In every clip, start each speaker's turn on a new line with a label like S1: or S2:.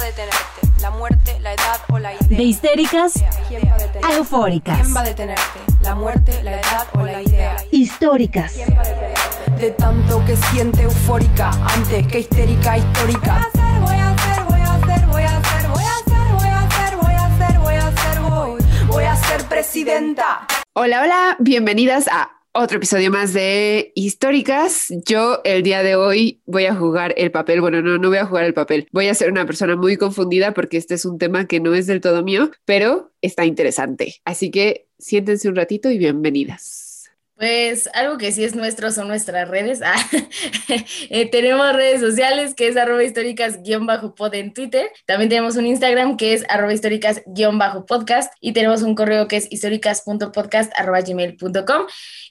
S1: va a detenerte? ¿La muerte, la edad o la idea?
S2: De histéricas
S1: ¿Quién va a
S2: eufóricas.
S1: ¿Quién va a detenerte? ¿La muerte, la edad o la idea?
S2: Históricas.
S1: De tanto que siente eufórica antes que histérica histórica. Voy a hacer, voy a hacer, voy a hacer, voy a hacer, voy a hacer, voy a hacer, voy a hacer, voy, voy a ser presidenta.
S3: Hola, hola, bienvenidas a otro episodio más de Históricas. Yo el día de hoy voy a jugar el papel. Bueno, no, no voy a jugar el papel. Voy a ser una persona muy confundida porque este es un tema que no es del todo mío, pero está interesante. Así que siéntense un ratito y bienvenidas.
S4: Pues algo que sí es nuestro son nuestras redes. Ah, eh, tenemos redes sociales que es arroba históricas-pod en Twitter. También tenemos un Instagram que es arroba históricas-podcast y tenemos un correo que es históricas.podcast.gmail.com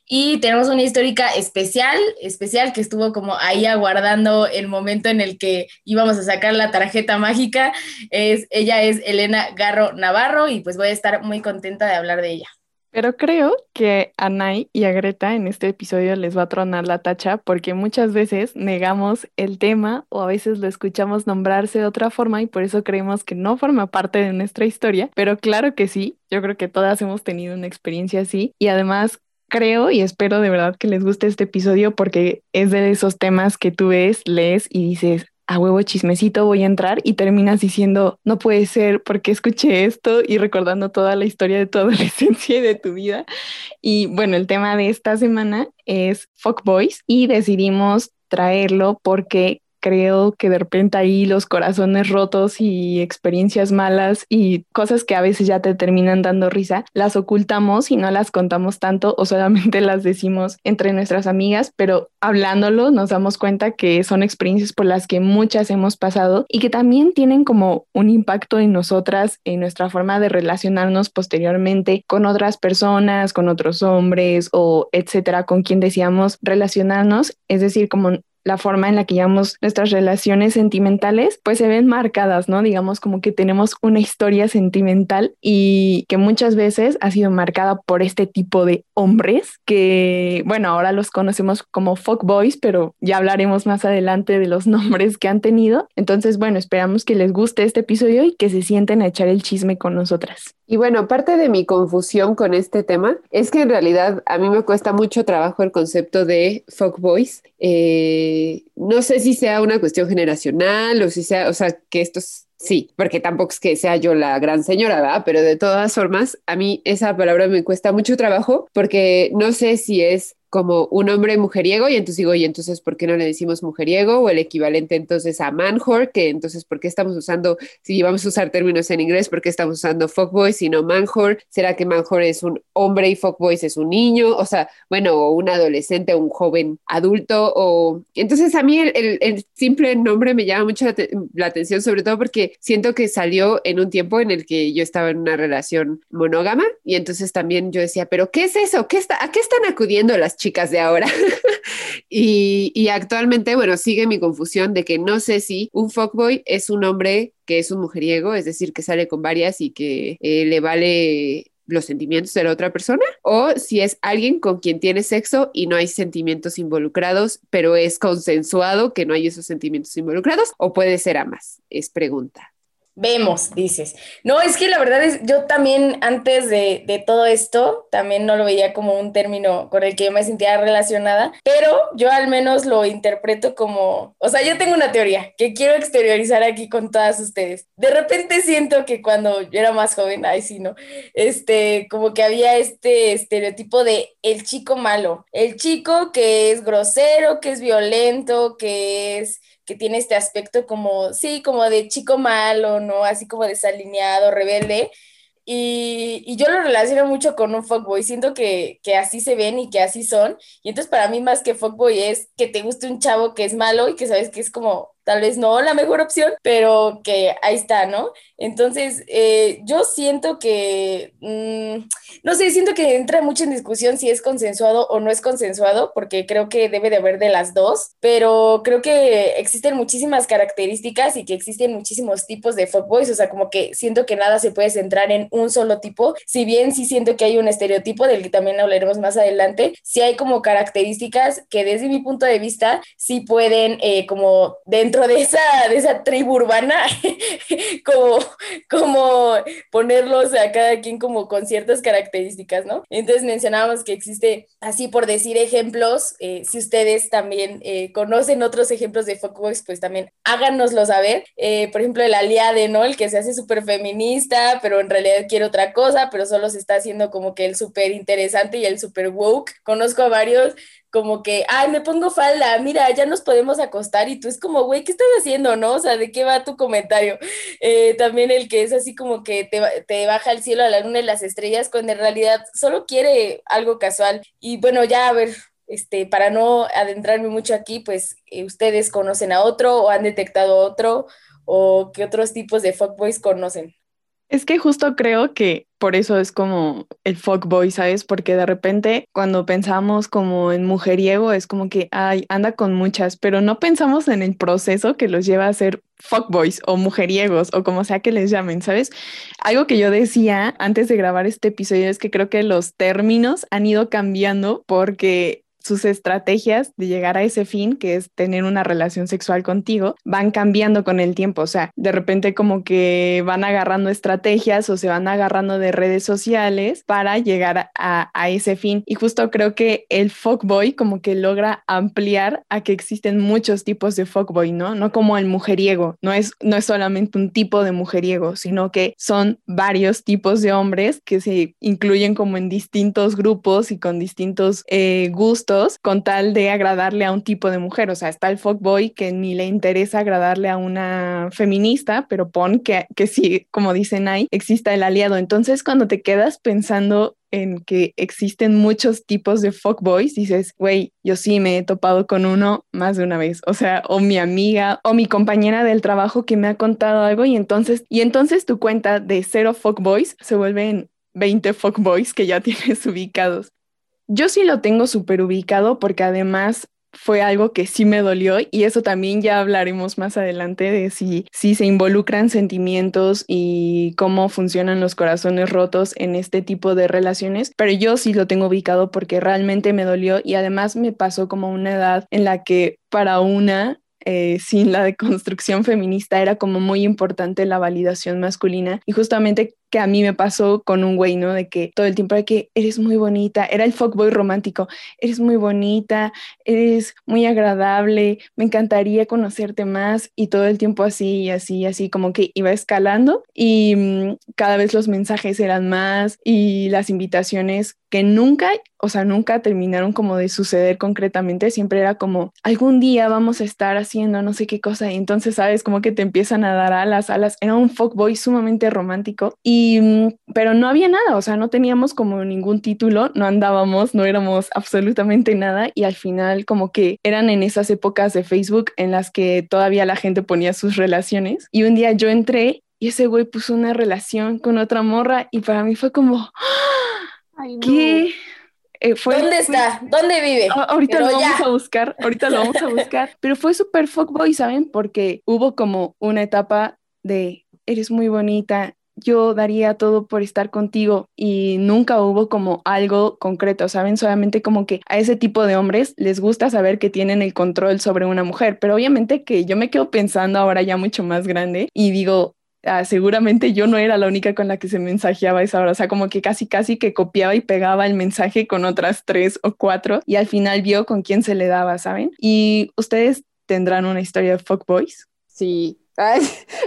S4: y tenemos una histórica especial, especial que estuvo como ahí aguardando el momento en el que íbamos a sacar la tarjeta mágica. Es, ella es Elena Garro Navarro y pues voy a estar muy contenta de hablar de ella.
S5: Pero creo que a Nay y a Greta en este episodio les va a tronar la tacha porque muchas veces negamos el tema o a veces lo escuchamos nombrarse de otra forma y por eso creemos que no forma parte de nuestra historia. Pero claro que sí, yo creo que todas hemos tenido una experiencia así y además creo y espero de verdad que les guste este episodio porque es de esos temas que tú ves, lees y dices, a huevo chismecito voy a entrar y terminas diciendo, no puede ser porque escuché esto y recordando toda la historia de tu adolescencia y de tu vida. Y bueno, el tema de esta semana es Fuck Boys y decidimos traerlo porque creo que de repente ahí los corazones rotos y experiencias malas y cosas que a veces ya te terminan dando risa, las ocultamos y no las contamos tanto o solamente las decimos entre nuestras amigas, pero hablándolo nos damos cuenta que son experiencias por las que muchas hemos pasado y que también tienen como un impacto en nosotras, en nuestra forma de relacionarnos posteriormente con otras personas, con otros hombres o etcétera, con quien decíamos relacionarnos, es decir, como la forma en la que llevamos nuestras relaciones sentimentales, pues se ven marcadas, ¿no? Digamos como que tenemos una historia sentimental y que muchas veces ha sido marcada por este tipo de hombres que, bueno, ahora los conocemos como boys, pero ya hablaremos más adelante de los nombres que han tenido. Entonces, bueno, esperamos que les guste este episodio y que se sienten a echar el chisme con nosotras.
S3: Y bueno, parte de mi confusión con este tema es que en realidad a mí me cuesta mucho trabajo el concepto de fuckboys. Eh, no sé si sea una cuestión generacional o si sea, o sea, que esto sí, porque tampoco es que sea yo la gran señora, ¿verdad? Pero de todas formas, a mí esa palabra me cuesta mucho trabajo porque no sé si es como un hombre mujeriego y entonces digo, y entonces, ¿por qué no le decimos mujeriego? O el equivalente entonces a manhor, que entonces, ¿por qué estamos usando, si vamos a usar términos en inglés, ¿por qué estamos usando fuckboy si no manhor? ¿Será que manhor es un hombre y fuckboys es un niño? O sea, bueno, o un adolescente, un joven adulto, o... Entonces a mí el, el, simple nombre me llama mucho la, la atención, sobre todo porque siento que salió en un tiempo en el que yo estaba en una relación monógama y entonces también yo decía, pero ¿qué es eso? ¿Qué está, ¿A qué están acudiendo las chicas de ahora. y, actualmente, bueno, sigue mi confusión de que no sé si un fuckboy es un hombre que es un mujeriego, es decir, que sale con varias y que eh, le vale los sentimientos de la otra persona o si es alguien con quien tiene sexo y no hay sentimientos involucrados, pero es consensuado que no hay esos sentimientos involucrados o puede ser ambas. Es pregunta.
S4: Vemos, dices. No, es que la verdad es, yo también antes de, de, todo esto, también no lo veía como un término con el que yo me sentía relacionada, pero yo al menos lo interpreto como, o sea, yo tengo una teoría que quiero exteriorizar aquí con todas ustedes. De repente siento que cuando yo era más joven, ay sí, no, este, como que había este estereotipo de el chico malo, el chico que es grosero, que es violento, que es que tiene este aspecto como, sí, como de chico malo, ¿no? Así como desalineado, rebelde. Y, yo lo relaciono mucho con un fuckboy. Siento que, que, así se ven y que así son. Y entonces para mí más que fuckboy es que te guste un chavo que es malo y que sabes que es como tal vez no la mejor opción, pero que ahí está, ¿no? Entonces, eh, yo siento que, mmm, no sé, siento que entra mucho en discusión si es consensuado o no es consensuado, porque creo que debe de haber de las dos, pero creo que existen muchísimas características y que existen muchísimos tipos de fuckboys, o sea, como que siento que nada se puede centrar en un solo tipo, si bien sí siento que hay un estereotipo del que también hablaremos más adelante, sí hay como características que desde mi punto de vista sí pueden, eh, como dentro de esa, de esa tribu urbana, como, como ponerlos a cada quien como con ciertas características, ¿no? Entonces mencionábamos que existe, así por decir ejemplos, eh, si ustedes también eh, conocen otros ejemplos de fuckboys, pues también háganoslo saber. Eh, por ejemplo, el aliade, ¿no? El que se hace súper feminista, pero en realidad quiere otra cosa, pero solo se está haciendo como que el súper interesante y el súper woke. Conozco a varios como que, ay, me pongo falda, mira, ya nos podemos acostar y tú es como, güey, ¿qué estás haciendo, no? O sea, ¿de qué va tu comentario? Eh, también el que es así como que te, te baja el cielo a la luna y las estrellas, cuando en realidad solo quiere algo casual. Y bueno, ya a ver, este, para no adentrarme mucho aquí, pues eh, ustedes conocen a otro o han detectado otro o qué otros tipos de fuckboys conocen.
S5: Es que justo creo que por eso es como el fuckboy, ¿sabes? Porque de repente cuando pensamos como en mujeriego es como que, ay, anda con muchas, pero no pensamos en el proceso que los lleva a ser fuckboys o mujeriegos o como sea que les llamen, ¿sabes? Algo que yo decía antes de grabar este episodio es que creo que los términos han ido cambiando porque sus estrategias de llegar a ese fin, que es tener una relación sexual contigo, van cambiando con el tiempo. O sea, de repente como que van agarrando estrategias o se van agarrando de redes sociales para llegar a, ese fin. Y justo creo que el fuckboy como que logra ampliar a que existen muchos tipos de fuckboy, ¿no? No como el mujeriego, no es, no es solamente un tipo de mujeriego, sino que son varios tipos de hombres que se incluyen como en distintos grupos y con distintos eh, gustos con tal de agradarle a un tipo de mujer. O sea, está el fuckboy que ni le interesa agradarle a una feminista, pero pon que, que sí, como dicen ahí, exista el aliado. Entonces, cuando te quedas pensando en que existen muchos tipos de fuckboys, dices, güey, yo sí me he topado con uno más de una vez, o sea, o mi amiga o mi compañera del trabajo que me ha contado algo y entonces, y entonces tu cuenta de cero fuckboys se vuelve en 20 fuckboys que ya tienes ubicados. Yo sí lo tengo súper ubicado porque además fue algo que sí me dolió y eso también ya hablaremos más adelante de si, si se involucran sentimientos y cómo funcionan los corazones rotos en este tipo de relaciones, pero yo sí lo tengo ubicado porque realmente me dolió y además me pasó como una edad en la que para una eh, sin la deconstrucción feminista era como muy importante la validación masculina y justamente que a mí me pasó con un güey, ¿no? De que todo el tiempo era que eres muy bonita, era el fuckboy romántico, eres muy bonita, eres muy agradable, me encantaría conocerte más y todo el tiempo así y así, así, como que iba escalando y mm, cada vez los mensajes eran más y las invitaciones que nunca, o sea, nunca terminaron como de suceder concretamente, siempre era como, algún día vamos a estar haciendo no sé qué cosa y entonces, ¿sabes? Como que te empiezan a dar alas, alas, era un fuckboy sumamente romántico y Mm, pero no había nada, o sea, no teníamos como ningún título, no andábamos, no éramos absolutamente nada y al final como que eran en esas épocas de Facebook en las que todavía la gente ponía sus relaciones y un día yo entré y ese güey puso una relación con otra morra y para mí fue como, ¿qué?
S4: Eh, ¿Dónde está? ¿Dónde vive?
S5: ahorita lo vamos a buscar, ahorita lo vamos a buscar. Pero fue súper fuckboy, ¿saben? Porque hubo como una etapa de eres muy bonita, yo daría todo por estar contigo y nunca hubo como algo concreto, ¿saben? Solamente como que a ese tipo de hombres les gusta saber que tienen el control sobre una mujer, pero obviamente que yo me quedo pensando ahora ya mucho más grande y digo, ah, seguramente yo no era la única con la que se mensajeaba esa hora, o sea, como que casi casi que copiaba y pegaba el mensaje con otras tres o cuatro y al final vio con quién se le daba, ¿saben? Y ustedes tendrán una historia de fuckboys.
S3: Sí,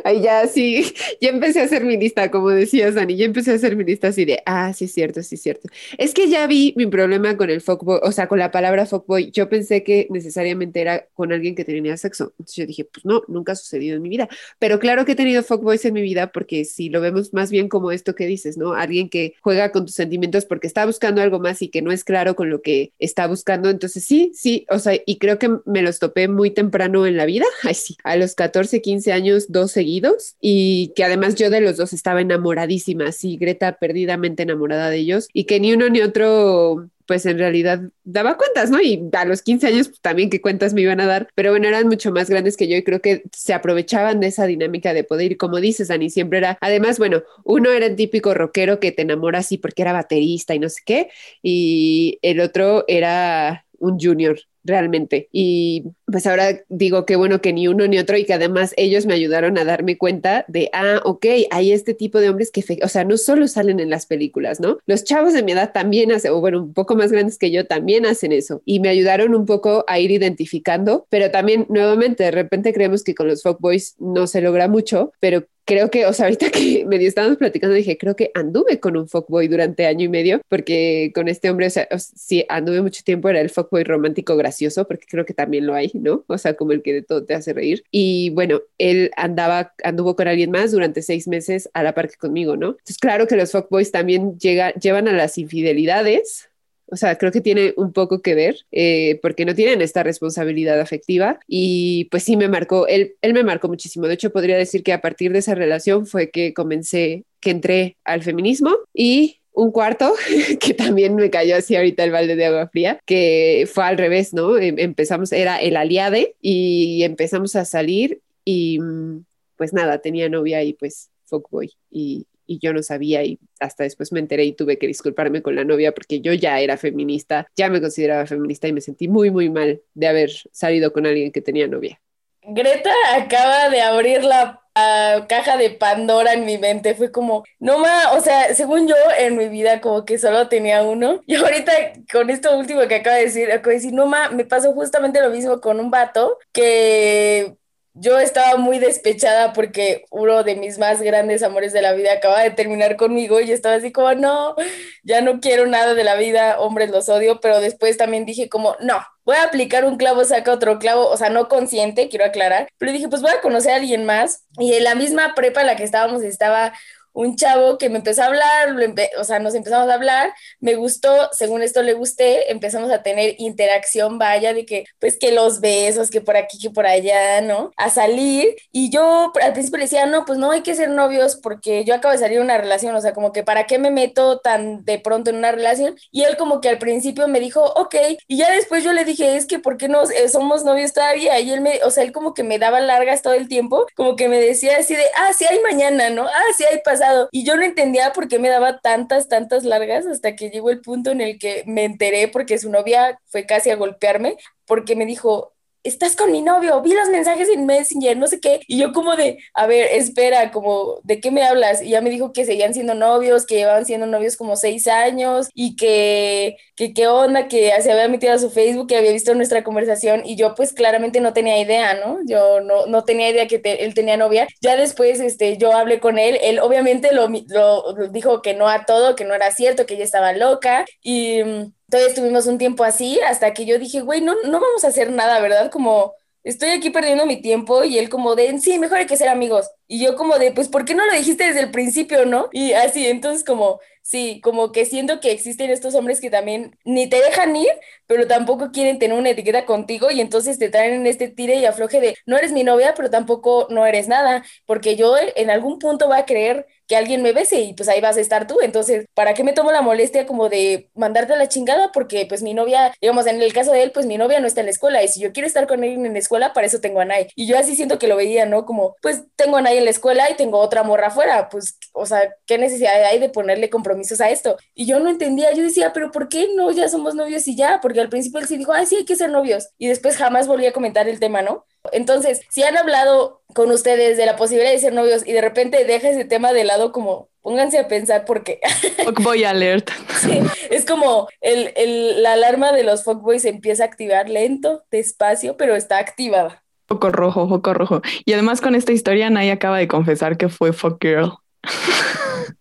S3: Ay, ya sí, ya empecé a hacer mi lista, como decías, Dani, ya empecé a hacer mi lista así de, ah, sí, cierto, sí, cierto. Es que ya vi mi problema con el fuckboy, o sea, con la palabra fuckboy. Yo pensé que necesariamente era con alguien que tenía sexo. Entonces yo dije, pues no, nunca ha sucedido en mi vida. Pero claro que he tenido fuckboys en mi vida porque si lo vemos más bien como esto que dices, ¿no? Alguien que juega con tus sentimientos porque está buscando algo más y que no es claro con lo que está buscando. Entonces sí, sí, o sea, y creo que me los topé muy temprano en la vida. Ay, sí, a los 14, 15 años dos seguidos y que además yo de los dos estaba enamoradísima, así Greta perdidamente enamorada de ellos y que ni uno ni otro pues en realidad daba cuentas, ¿no? Y a los 15 años pues, también qué cuentas me iban a dar, pero bueno, eran mucho más grandes que yo y creo que se aprovechaban de esa dinámica de poder y como dices, Dani, siempre era, además, bueno, uno era el típico rockero que te enamora así porque era baterista y no sé qué, y el otro era un junior realmente. Y pues ahora digo que bueno que ni uno ni otro y que además ellos me ayudaron a darme cuenta de, ah, ok, hay este tipo de hombres que, o sea, no solo salen en las películas, ¿no? Los chavos de mi edad también hacen, o bueno, un poco más grandes que yo también hacen eso. Y me ayudaron un poco a ir identificando, pero también nuevamente de repente creemos que con los fuckboys no se logra mucho, pero creo que, o sea, ahorita que medio estábamos platicando, dije, creo que anduve con un fuckboy durante año y medio, porque con este hombre, o sea, sí, anduve mucho tiempo, era el fuckboy romántico gracioso, porque creo que también lo hay, ¿no? O sea, como el que de todo te hace reír. Y bueno, él andaba, anduvo con alguien más durante seis meses a la par que conmigo, ¿no? Entonces, claro que los fuckboys también llega, llevan a las infidelidades, o sea, creo que tiene un poco que ver eh, porque no tienen esta responsabilidad afectiva y pues sí me marcó, él, él me marcó muchísimo. De hecho, podría decir que a partir de esa relación fue que comencé, que entré al feminismo y un cuarto que también me cayó así ahorita el balde de agua fría, que fue al revés, ¿no? Em, empezamos, era el aliade y empezamos a salir y mm, pues nada, tenía novia y pues fuckboy y, y yo no sabía y hasta después me enteré y tuve que disculparme con la novia porque yo ya era feminista, ya me consideraba feminista y me sentí muy, muy mal de haber salido con alguien que tenía novia.
S4: Greta acaba de abrir la caja de Pandora en mi mente. Fue como, no más, o sea, según yo en mi vida como que solo tenía uno. Y ahorita con esto último que acaba de decir, acabo de decir, no más, me pasó justamente lo mismo con un vato que yo estaba muy despechada porque uno de mis más grandes amores de la vida acaba de terminar conmigo y estaba así como, no, ya no quiero nada de la vida, hombres los odio, pero después también dije como, no, voy a aplicar un clavo, saca otro clavo, o sea, no consciente, quiero aclarar, pero dije, pues voy a conocer a alguien más y en la misma prepa en la que estábamos estaba un chavo que me empezó a hablar, o sea, nos empezamos a hablar, me gustó, según esto le gusté, empezamos a tener interacción, vaya, de que, pues que los besos, que por aquí, que por allá, ¿no? A salir. Y yo al principio le decía, no, pues no hay que ser novios porque yo acabo de salir de una relación, o sea, como que para qué me meto tan de pronto en una relación. Y él como que al principio me dijo, ok, y ya después yo le dije, es que ¿por qué no eh, somos novios todavía? Y él me, o sea, él como que me daba largas todo el tiempo, como que me decía así de, ah, sí hay mañana, ¿no? Ah, sí hay pasado y yo no entendía por qué me daba tantas, tantas largas hasta que llegó el punto en el que me enteré porque su novia fue casi a golpearme porque me dijo, estás con mi novio, vi los mensajes en Messenger, no sé qué. Y yo como de, a ver, espera, como, ¿de qué me hablas? Y ya me dijo que seguían siendo novios, que llevaban siendo novios como seis años y que, que qué onda, que se había metido a su Facebook, que había visto nuestra conversación y yo pues claramente no tenía idea, ¿no? Yo no, no tenía idea que él tenía novia. Ya después, este, yo hablé con él, él obviamente lo, lo dijo que no a todo, que no era cierto, que ella estaba loca y mm, entonces estuvimos un tiempo así hasta que yo dije, güey, no, no vamos a hacer nada, ¿verdad? Como estoy aquí perdiendo mi tiempo y él como de, sí, mejor hay que ser amigos. Y yo como de, pues, ¿por qué no lo dijiste desde el principio, no? Y así, entonces como, sí, como que siento que existen estos hombres que también ni te dejan ir, pero tampoco quieren tener una etiqueta contigo y entonces te traen en este tire y afloje de, no eres mi novia, pero tampoco no eres nada, porque yo en algún punto voy a creer que alguien me bese y pues ahí vas a estar tú. Entonces, ¿para qué me tomo la molestia como de mandarte a la chingada? Porque pues mi novia, digamos, en el caso de él, pues mi novia no está en la escuela y si yo quiero estar con él en la escuela, para eso tengo a Nay. Y yo así siento que lo veía, ¿no? Como, pues tengo a Nay en la escuela y tengo otra morra afuera, pues, o sea, ¿qué necesidad hay de ponerle compromisos a esto? Y yo no entendía, yo decía, pero ¿por qué no? Ya somos novios y ya, porque al principio él sí dijo, ay, sí, hay que ser novios. Y después jamás volví a comentar el tema, ¿no? Entonces, si han hablado con ustedes de la posibilidad de ser novios y de repente deja ese tema de lado, como pónganse a pensar por qué.
S5: Fuckboy alert.
S4: Sí, es como el, el, la alarma de los fuckboys empieza a activar lento, despacio, pero está activada.
S5: Foco rojo, foco rojo. Y además con esta historia Nay acaba de confesar que fue fuck girl.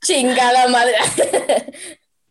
S4: Chingada madre.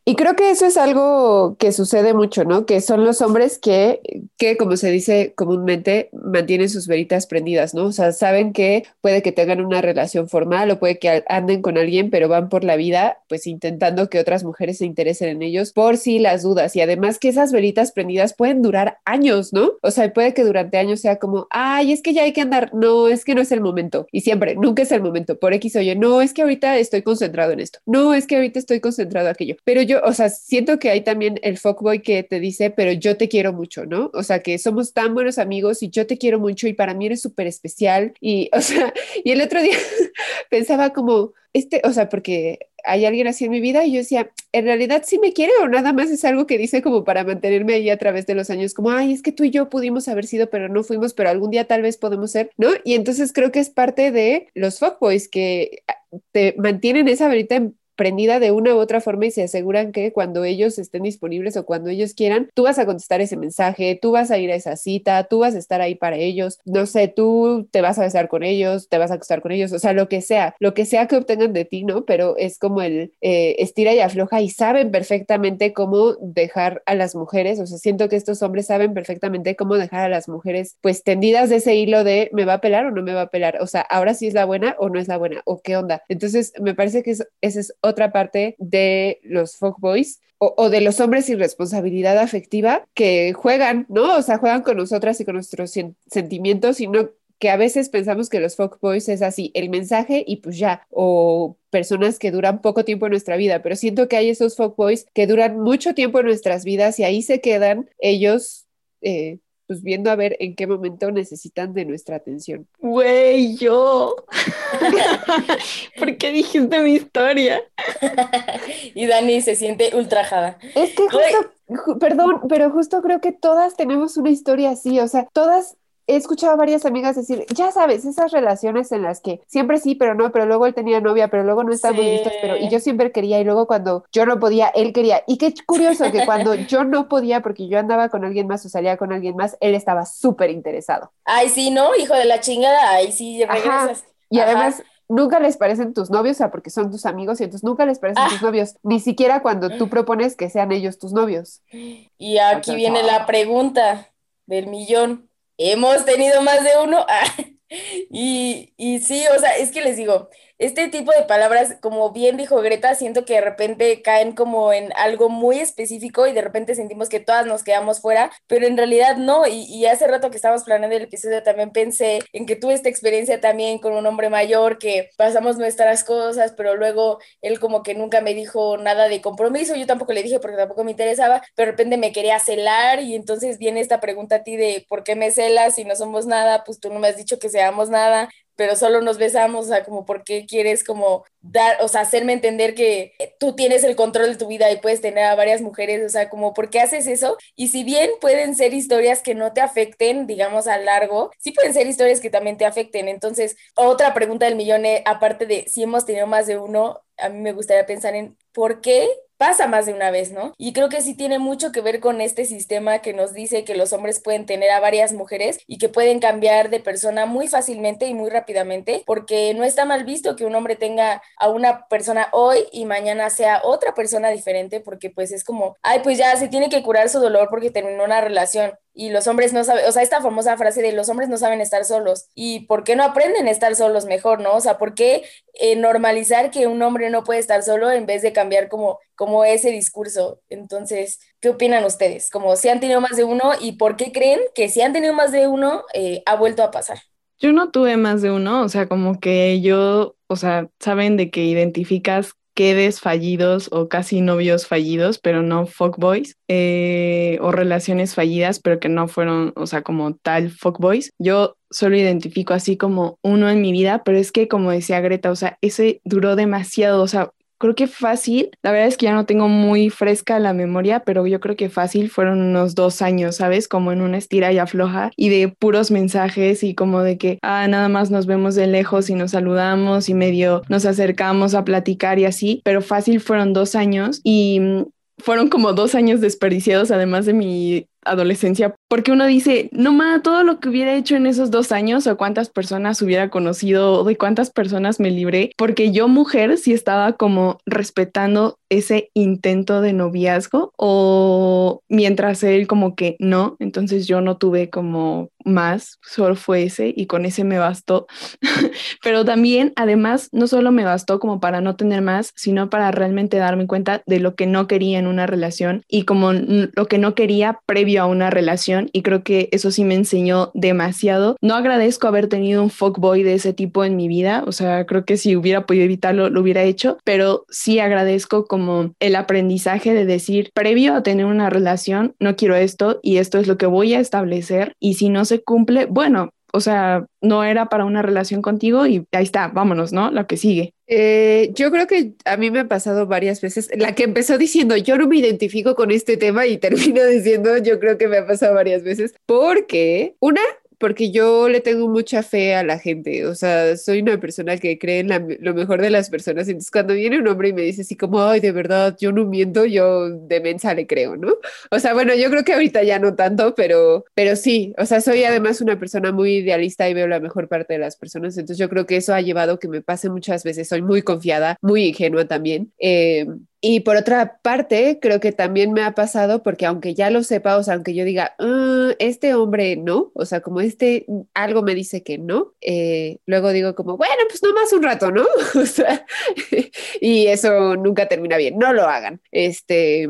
S3: Y creo que eso es algo que sucede mucho, ¿no? Que son los hombres que, que, como se dice comúnmente, mantienen sus veritas prendidas, ¿no? O sea, saben que puede que tengan una relación formal o puede que anden con alguien, pero van por la vida, pues intentando que otras mujeres se interesen en ellos por si las dudas. Y además que esas veritas prendidas pueden durar años, ¿no? O sea, puede que durante años sea como, ay, es que ya hay que andar, no, es que no es el momento. Y siempre, nunca es el momento, por X o Y, no, es que ahorita estoy concentrado en esto, no, es que ahorita estoy concentrado en aquello. Pero yo o sea, siento que hay también el fuckboy que te dice, pero yo te quiero mucho, ¿no? O sea, que somos tan buenos amigos y yo te quiero mucho y para mí eres súper especial. Y, o sea, y el otro día pensaba como, este, o sea, porque hay alguien así en mi vida y yo decía, en realidad sí me quiere o nada más es algo que dice como para mantenerme ahí a través de los años, como, ay, es que tú y yo pudimos haber sido, pero no fuimos, pero algún día tal vez podemos ser, ¿no? Y entonces creo que es parte de los fuckboys que ah, te mantienen esa verita prendida de una u otra forma y se aseguran que cuando ellos estén disponibles o cuando ellos quieran, tú vas a contestar ese mensaje, tú vas a ir a esa cita, tú vas a estar ahí para ellos, no sé, tú te vas a besar con ellos, te vas a acostar con ellos, o sea, lo que sea, lo que sea que obtengan de ti, ¿no? Pero es como el eh, estira y afloja y saben perfectamente cómo dejar a las mujeres, o sea, siento que estos hombres saben perfectamente cómo dejar a las mujeres pues tendidas de ese hilo de me va a pelar o no me va a pelar, o sea, ahora sí es la buena o no es la buena, o qué onda. Entonces, me parece que ese es otra parte de los fuckboys o, o, de los hombres sin responsabilidad afectiva que juegan, ¿no? O sea, juegan con nosotras y con nuestros sentimientos y no que a veces pensamos que los fuckboys es así, el mensaje y pues ya, o personas que duran poco tiempo en nuestra vida, pero siento que hay esos fuckboys que duran mucho tiempo en nuestras vidas y ahí se quedan ellos eh, pues viendo a ver en qué momento necesitan de nuestra atención.
S5: Güey, yo. ¿Por qué dijiste mi historia?
S4: y Dani se siente ultrajada.
S3: Es que justo, perdón, pero justo creo que todas tenemos una historia así, o sea, todas he escuchado a varias amigas decir, ya sabes, esas relaciones en las que siempre sí, pero no, pero luego él tenía novia, pero luego no estábamos sí. listos, pero y yo siempre quería y luego cuando yo no podía, él quería. Y qué curioso que cuando yo no podía porque yo andaba con alguien más o salía con alguien más, él estaba súper interesado.
S4: Ay, sí, ¿no? Hijo de la chingada, ay, sí, regresas. Ajá.
S3: Y Ajá. además nunca les parecen tus novios, o sea, porque son tus amigos y entonces nunca les parecen ah. tus novios, ni siquiera cuando tú propones que sean ellos tus novios.
S4: Y aquí viene la pregunta del millón hemos tenido más de uno. y, y sí, o sea, es que les digo, este tipo de palabras, como bien dijo Greta, siento que de repente caen como en algo muy específico y de repente sentimos que todas nos quedamos fuera, pero en realidad no. Y, y hace rato que estábamos planeando el episodio también pensé en que tuve esta experiencia también con un hombre mayor que pasamos nuestras cosas, pero luego él como que nunca me dijo nada de compromiso, yo tampoco le dije porque tampoco me interesaba, pero de repente me quería celar y entonces viene esta pregunta a ti de ¿por qué me celas si no somos nada? Pues tú no me has dicho que seamos nada pero solo nos besamos, o sea, como por qué quieres como dar, o sea, hacerme entender que tú tienes el control de tu vida y puedes tener a varias mujeres, o sea, como por qué haces eso. Y si bien pueden ser historias que no te afecten, digamos, a largo, sí pueden ser historias que también te afecten. Entonces, otra pregunta del millón, eh, aparte de si hemos tenido más de uno, a mí me gustaría pensar en por qué pasa más de una vez, ¿no? Y creo que sí tiene mucho que ver con este sistema que nos dice que los hombres pueden tener a varias mujeres y que pueden cambiar de persona muy fácilmente y muy rápidamente, porque no está mal visto que un hombre tenga a una persona hoy y mañana sea otra persona diferente, porque pues es como, ay, pues ya se tiene que curar su dolor porque terminó una relación y los hombres no saben, o sea, esta famosa frase de los hombres no saben estar solos y por qué no aprenden a estar solos mejor, ¿no? O sea, ¿por qué eh, normalizar que un hombre no puede estar solo en vez de cambiar como, como ese discurso? Entonces, ¿qué opinan ustedes? Como si han tenido más de uno y por qué creen que si han tenido más de uno eh, ha vuelto a pasar?
S5: Yo no tuve más de uno, o sea, como que yo, o sea, saben de que identificas quedes fallidos o casi novios fallidos, pero no fuckboys, eh, o relaciones fallidas, pero que no fueron, o sea, como tal fuckboys. Yo solo identifico así como uno en mi vida, pero es que como decía Greta, o sea, ese duró demasiado, o sea, creo que fácil, la verdad es que ya no tengo muy fresca la memoria, pero yo creo que fácil fueron unos dos años, ¿sabes? Como en una estira y afloja y de puros mensajes y como de que, ah, nada más nos vemos de lejos y nos saludamos y medio nos acercamos a platicar y así, pero fácil fueron dos años y mm, fueron como dos años desperdiciados además de mi adolescencia, porque uno dice, no más todo lo que hubiera hecho en esos dos años o cuántas personas hubiera conocido de cuántas personas me libré, porque yo mujer sí estaba como respetando ese intento de noviazgo o mientras él como que no, entonces yo no tuve como más, solo fue ese y con ese me bastó. Pero también, además, no solo me bastó como para no tener más, sino para realmente darme cuenta de lo que no quería en una relación y como lo que no quería previo a una relación y creo que eso sí me enseñó demasiado. No agradezco haber tenido un fuckboy de ese tipo en mi vida, o sea, creo que si hubiera podido evitarlo, lo hubiera hecho, pero sí agradezco como el aprendizaje de decir, previo a tener una relación, no quiero esto y esto es lo que voy a establecer y si no se cumple, bueno, o sea, no era para una relación contigo y ahí está, vámonos, ¿no? Lo que sigue.
S3: Eh, yo creo que a mí me ha pasado varias veces. La que empezó diciendo, yo no me identifico con este tema y termino diciendo, yo creo que me ha pasado varias veces. Porque, una, porque yo le tengo mucha fe a la gente, o sea, soy una persona que cree en lo mejor de las personas, entonces cuando viene un hombre y me dice así como, ay, de verdad, yo no miento, yo de mensa le creo, ¿no? O sea, bueno, yo creo que ahorita ya no tanto, pero, pero sí, o sea, soy además una persona muy idealista y veo la mejor parte de las personas, entonces yo creo que eso ha llevado que me pase muchas veces, soy muy confiada, muy ingenua también. Eh, y por otra parte, creo que también me ha pasado porque aunque ya lo sepa, o sea, aunque yo diga, ah, este hombre no, o sea, como este algo me dice que no, eh, luego digo como, bueno, pues no más un rato, ¿no? y eso nunca termina bien, no lo hagan. Este,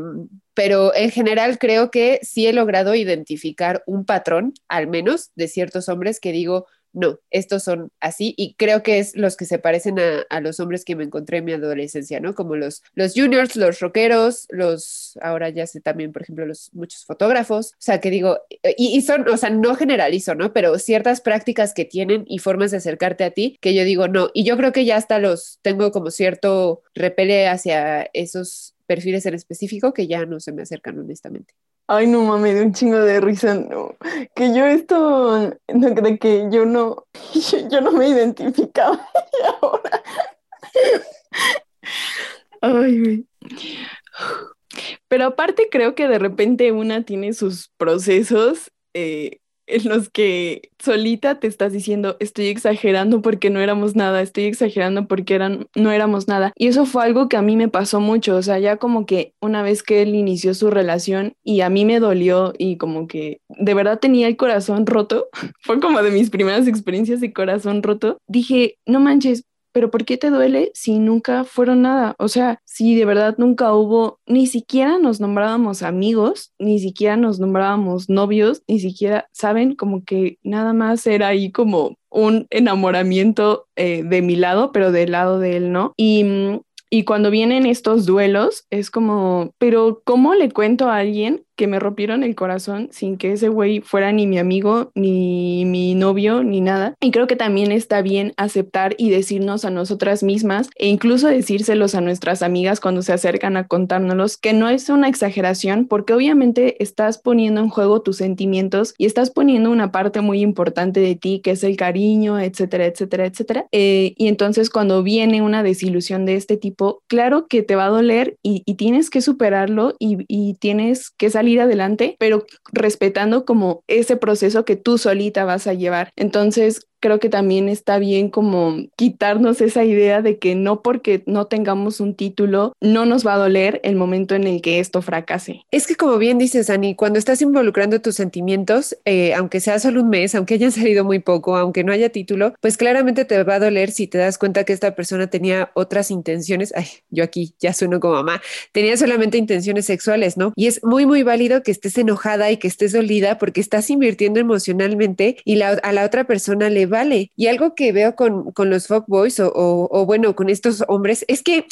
S3: pero en general creo que sí he logrado identificar un patrón, al menos, de ciertos hombres que digo, no, estos son así y creo que es los que se parecen a, los hombres que me encontré en mi adolescencia, ¿no? Como los, los juniors, los rockeros, los, ahora ya sé también, por ejemplo, los muchos fotógrafos, o sea, que digo, y, y, son, o sea, no generalizo, ¿no? Pero ciertas prácticas que tienen y formas de acercarte a ti que yo digo, no, y yo creo que ya hasta los tengo como cierto repele hacia esos perfiles en específico que ya no se me acercan honestamente.
S5: Ay, no mames, de un chingo de risa, no. Que yo esto, no creo que yo no, yo, no me identificaba y ahora. Ay, Pero aparte creo que de repente una tiene sus procesos eh, en los que solita te estás diciendo, estoy exagerando porque no éramos nada, estoy exagerando porque eran, no éramos nada. Y eso fue algo que a mí me pasó mucho, o sea, ya como que una vez que él inició su relación y a mí me dolió y como que de verdad tenía el corazón roto, fue como de mis primeras experiencias de corazón roto, dije, no manches, pero ¿por qué te duele si nunca fueron nada? O sea, si de verdad nunca hubo, ni siquiera nos nombrábamos amigos, ni siquiera nos nombrábamos novios, ni siquiera, ¿saben? Como que nada más era ahí como un enamoramiento eh, de mi lado, pero del lado de él, ¿no? Y mm, y cuando vienen estos duelos, es como, pero ¿cómo le cuento a alguien que me rompieron el corazón sin que ese güey fuera ni mi amigo, ni mi novio, ni nada? Y creo que también está bien aceptar y decirnos a nosotras mismas e incluso decírselos a nuestras amigas cuando se acercan a contárnoslos que no es una exageración porque obviamente estás poniendo en juego tus sentimientos y estás poniendo una parte muy importante de ti que es el cariño, etcétera, etcétera, etcétera. Eh, y entonces cuando viene una desilusión de este tipo, claro que te va a doler y, tienes que superarlo y, y, tienes que salir adelante, pero respetando como ese proceso que tú solita vas a llevar. Entonces, creo que también está bien como quitarnos esa idea de que no porque no tengamos un título, no nos va a doler el momento en el que esto fracase.
S3: Es que como bien dices, Ani, cuando estás involucrando tus sentimientos, eh, aunque sea solo un mes, aunque hayan salido muy poco, aunque no haya título, pues claramente te va a doler si te das cuenta que esta persona tenía otras intenciones. Ay, yo aquí ya sueno como mamá, tenía solamente intenciones sexuales, ¿no? Y es muy, muy válido que estés enojada y que estés dolida porque estás invirtiendo emocionalmente y a la otra persona le vale. Y algo que veo con, con los fuckboys o, o, bueno, con estos hombres es que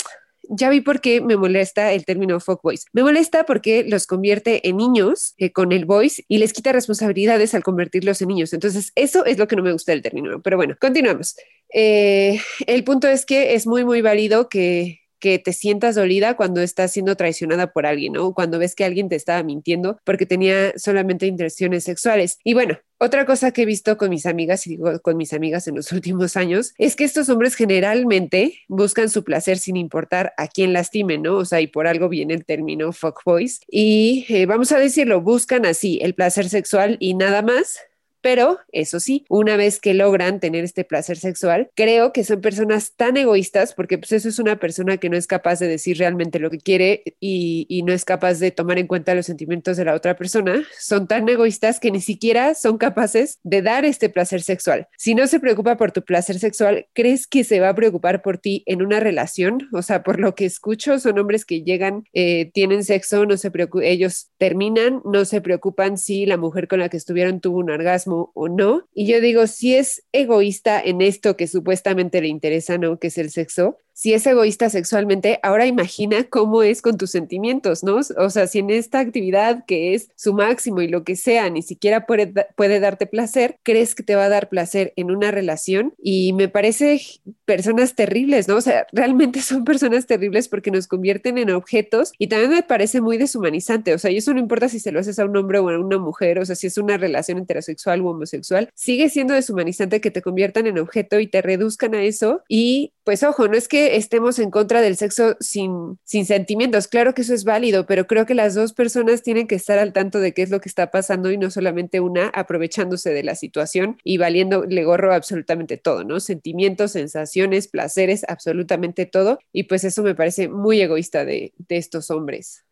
S3: ya vi por qué me molesta el término fuckboys. Me molesta porque los convierte en niños eh, con el voice y les quita responsabilidades al convertirlos en niños. Entonces, eso es lo que no me gusta del término. Pero bueno, continuamos. Eh, el punto es que es muy, muy válido que, que te sientas dolida cuando estás siendo traicionada por alguien, ¿no? Cuando ves que alguien te estaba mintiendo porque tenía solamente intenciones sexuales. Y bueno, otra cosa que he visto con mis amigas, y con mis amigas en los últimos años, es que estos hombres generalmente buscan su placer sin importar a quién lastimen, ¿no? O sea, y por algo viene el término fuck boys. Y eh, vamos a decirlo, buscan así el placer sexual y nada más Pero eso sí, una vez que logran tener este placer sexual, creo que son personas tan egoístas, porque pues eso es una persona que no es capaz de decir realmente lo que quiere y, y no es capaz de tomar en cuenta los sentimientos de la otra persona, son tan egoístas que ni siquiera son capaces de dar este placer sexual. Si no se preocupa por tu placer sexual, ¿crees que se va a preocupar por ti en una relación? O sea, por lo que escucho, son hombres que llegan, eh, tienen sexo, no se preocupan, ellos terminan, no se preocupan si la mujer con la que estuvieron tuvo un orgasmo o no. Y yo digo, si es egoísta en esto que supuestamente le interesa, ¿no? Que es el sexo, si es egoísta sexualmente, ahora imagina cómo es con tus sentimientos, ¿no? O sea, si en esta actividad que es su máximo y lo que sea, ni siquiera puede, puede darte placer, crees que te va a dar placer en una relación y me parece personas terribles, ¿no? O sea, realmente son personas terribles porque nos convierten en objetos y también me parece muy deshumanizante, o sea, y eso no importa si se lo haces a un hombre o a una mujer, o sea, si es una relación heterosexual o homosexual, sigue siendo deshumanizante que te conviertan en objeto y te reduzcan a eso y pues ojo, no es estemos en contra del sexo sin, sin sentimientos. Claro que eso es válido, pero creo que las dos personas tienen que estar al tanto de qué es lo que está pasando y no solamente una aprovechándose de la situación y valiéndole gorro absolutamente todo, ¿no? Sentimientos, sensaciones, placeres, absolutamente todo. Y pues eso me parece muy egoísta de, de estos hombres.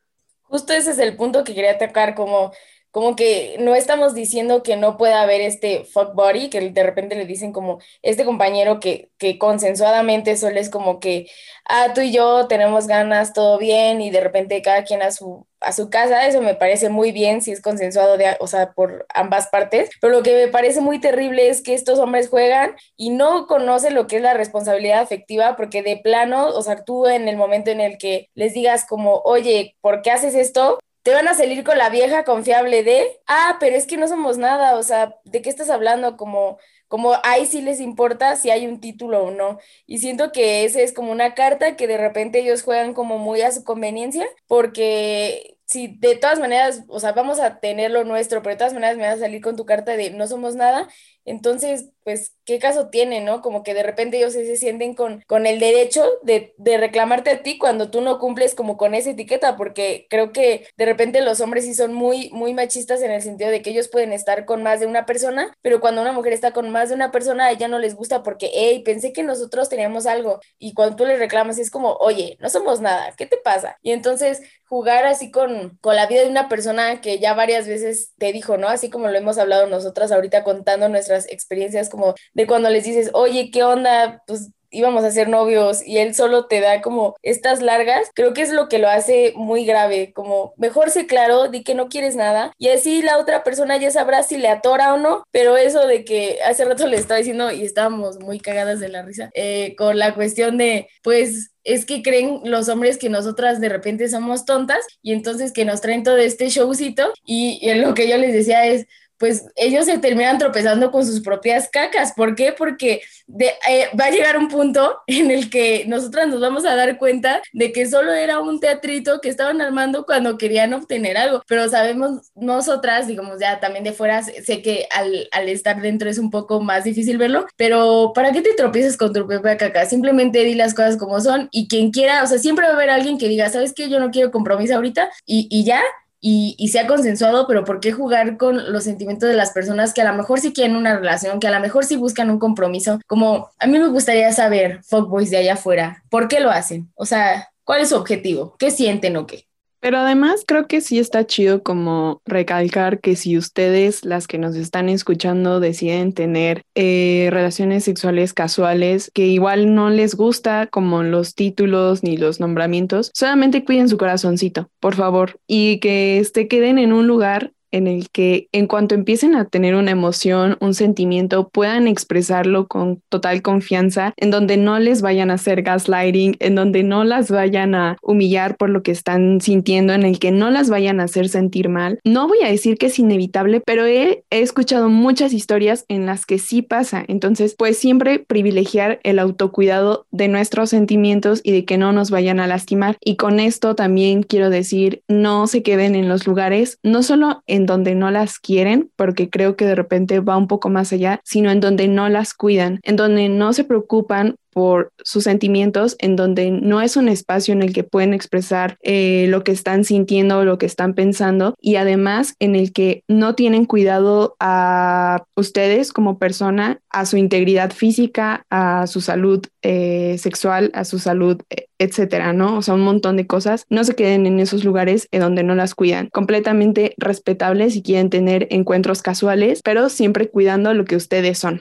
S4: Justo ese es el punto que quería tocar, como como que no estamos diciendo que no pueda haber este fuck body, que de repente le dicen como este compañero que, que consensuadamente solo es como que, ah, tú y yo tenemos ganas, todo bien, y de repente cada quien a su, a su casa, eso me parece muy bien si es consensuado, de, o sea, por ambas partes, pero lo que me parece muy terrible es que estos hombres juegan y no conocen lo que es la responsabilidad afectiva, porque de plano, o sea, tú en el momento en el que les digas como, oye, ¿por qué haces esto? Te van a salir con la vieja confiable de, ah, pero es que no somos nada, o sea, ¿de qué estás hablando? Como, como ahí sí les importa si hay un título o no. Y siento que ese es como una carta que de repente ellos juegan como muy a su conveniencia, porque si de todas maneras, o sea, vamos a tener lo nuestro, pero de todas maneras me vas a salir con tu carta de no somos nada, entonces, pues, ¿qué caso tiene, no? Como que de repente ellos se, sienten con, con el derecho de, de, reclamarte a ti cuando tú no cumples como con esa etiqueta, porque creo que de repente los hombres sí son muy, muy machistas en el sentido de que ellos pueden estar con más de una persona, pero cuando una mujer está con más de una persona, a ella no les gusta porque, hey, pensé que nosotros teníamos algo. Y cuando tú le reclamas es como, oye, no somos nada, ¿qué te pasa? Y entonces jugar así con, con la vida de una persona que ya varias veces te dijo, ¿no? Así como lo hemos hablado nosotras ahorita contando nuestra experiencias como de cuando les dices, oye, ¿qué onda? Pues íbamos a ser novios y él solo te da como estas largas, creo que es lo que lo hace muy grave, como mejor sé claro, di que no quieres nada y así la otra persona ya sabrá si le atora o no, pero eso de que hace rato le estaba diciendo y estábamos muy cagadas de la risa eh, con la cuestión de pues es que creen los hombres que nosotras de repente somos tontas y entonces que nos traen todo este showcito y, y lo que yo les decía es pues ellos se terminan tropezando con sus propias cacas. ¿Por qué? Porque eh, va a llegar un punto en el que nosotras nos vamos a dar cuenta de que solo era un teatrito que estaban armando cuando querían obtener algo. Pero sabemos nosotras, digamos, ya también de fuera, sé que al, estar dentro es un poco más difícil verlo, pero ¿para qué te tropiezas con tu propia caca? Simplemente di las cosas como son y quien quiera, o sea, siempre va a haber alguien que diga, ¿sabes qué? Yo no quiero compromiso ahorita y, y ya y, y, sea consensuado, pero ¿por qué jugar con los sentimientos de las personas que a lo mejor sí quieren una relación, que a lo mejor sí buscan un compromiso? Como a mí me gustaría saber, fuckboys de allá afuera, ¿por qué lo hacen? O sea, ¿cuál es su objetivo? ¿Qué sienten o qué?
S5: Pero además creo que sí está chido como recalcar que si ustedes, las que nos están escuchando, deciden tener eh, relaciones sexuales casuales que igual no les gusta como los títulos ni los nombramientos, solamente cuiden su corazoncito, por favor, y que este, queden en un lugar en el que en cuanto empiecen a tener una emoción, un sentimiento, puedan expresarlo con total confianza, en donde no les vayan a hacer gaslighting, en donde no las vayan a humillar por lo que están sintiendo, en el que no las vayan a hacer sentir mal. No voy a decir que es inevitable, pero he, he escuchado muchas historias en las que sí pasa. Entonces, pues siempre privilegiar el autocuidado de nuestros sentimientos y de que no nos vayan a lastimar. Y con esto también quiero decir, no se queden en los lugares, no solo en donde no las quieren, porque creo que de repente va un poco más allá, sino en donde no las cuidan, en donde no se preocupan por sus sentimientos, en donde no es un espacio en el que pueden expresar eh, lo que están sintiendo lo que están pensando, y además en el que no tienen cuidado a ustedes como persona, a su integridad física, a su salud eh, sexual, a su salud, eh, etcétera, ¿no? O sea, un montón de cosas. No se queden en esos lugares en donde no las cuidan. Completamente respetables si quieren tener encuentros casuales, pero siempre cuidando lo que ustedes son.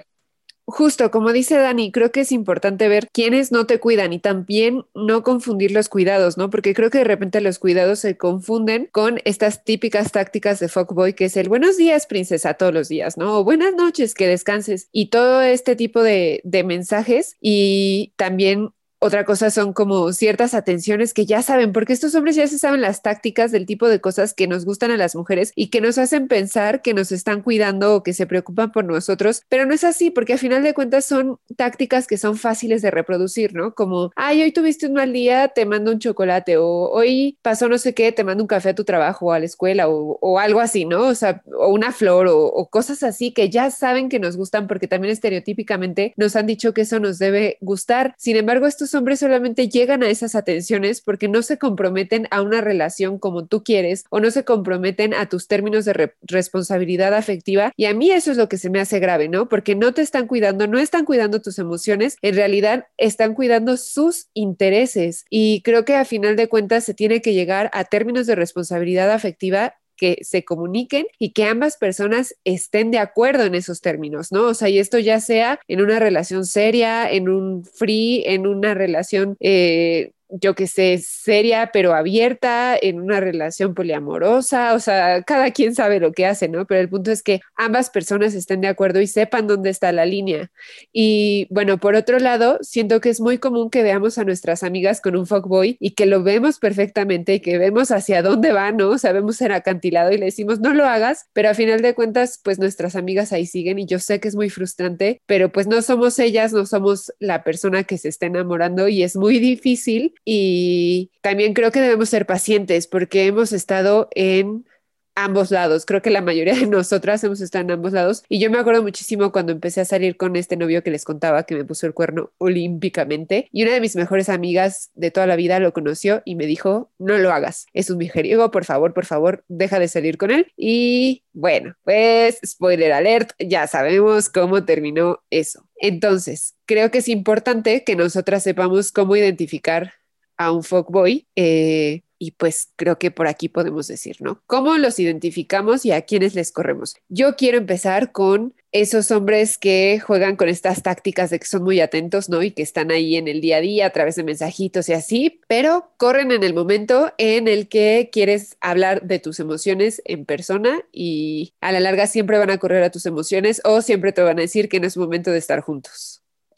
S3: Justo, como dice Dani, creo que es importante ver quiénes no te cuidan y también no confundir los cuidados, ¿no? Porque creo que de repente los cuidados se confunden con estas típicas tácticas de fuckboy, que es el buenos días, princesa, todos los días, ¿no? O buenas noches, que descanses. Y todo este tipo de, de mensajes y también otra cosa son como ciertas atenciones que ya saben, porque estos hombres ya se saben las tácticas del tipo de cosas que nos gustan a las mujeres y que nos hacen pensar que nos están cuidando o que se preocupan por nosotros, pero no es así, porque a final de cuentas son tácticas que son fáciles de reproducir, ¿no? Como, ay, hoy tuviste un mal día, te mando un chocolate, o hoy pasó no sé qué, te mando un café a tu trabajo o a la escuela, o, algo así, ¿no? O sea, o una flor, o, o cosas así que ya saben que nos gustan, porque también estereotípicamente nos han dicho que eso nos debe gustar. Sin embargo, estos hombres solamente llegan a esas atenciones porque no se comprometen a una relación como tú quieres o no se comprometen a tus términos de responsabilidad afectiva. Y a mí eso es lo que se me hace grave, ¿no? Porque no te están cuidando, no están cuidando tus emociones, en realidad están cuidando sus intereses. Y creo que a final de cuentas se tiene que llegar a términos de responsabilidad afectiva que se comuniquen y que ambas personas estén de acuerdo en esos términos, ¿no? O sea, y esto ya sea en una relación seria, en un free, en una relación eh, yo que sé, seria pero abierta, en una relación poliamorosa, o sea, cada quien sabe lo que hace, ¿no? Pero el punto es que ambas personas estén de acuerdo y sepan dónde está la línea. Y bueno, por otro lado, siento que es muy común que veamos a nuestras amigas con un fuckboy y que lo vemos perfectamente y que vemos hacia dónde va, ¿no? Sabemos ser acantilado y le decimos, no lo hagas, pero a final de cuentas, pues nuestras amigas ahí siguen y yo sé que es muy frustrante, pero pues no somos ellas, no somos la persona que se está enamorando y es muy difícil y también creo que debemos ser pacientes porque hemos estado en ambos lados. Creo que la mayoría de nosotras hemos estado en ambos lados. Y yo me acuerdo muchísimo cuando empecé a salir con este novio que les contaba que me puso el cuerno olímpicamente. Y una de mis mejores amigas de toda la vida lo conoció y me dijo, no lo hagas. Es un mujeriego, por favor, por favor, deja de salir con él. Y bueno, pues spoiler alert, ya sabemos cómo terminó eso. Entonces, creo que es importante que nosotras sepamos cómo identificar a un fuckboy. Eh, y pues creo que por aquí podemos decir, ¿no? ¿Cómo los identificamos y a quiénes les corremos? Yo quiero empezar con esos hombres que juegan con estas tácticas de que son muy atentos, ¿no? Y que están ahí en el día a día a través de mensajitos y así, pero corren en el momento en el que quieres hablar de tus emociones en persona y a la larga siempre van a correr a tus emociones o siempre te van a decir que no es momento de estar juntos.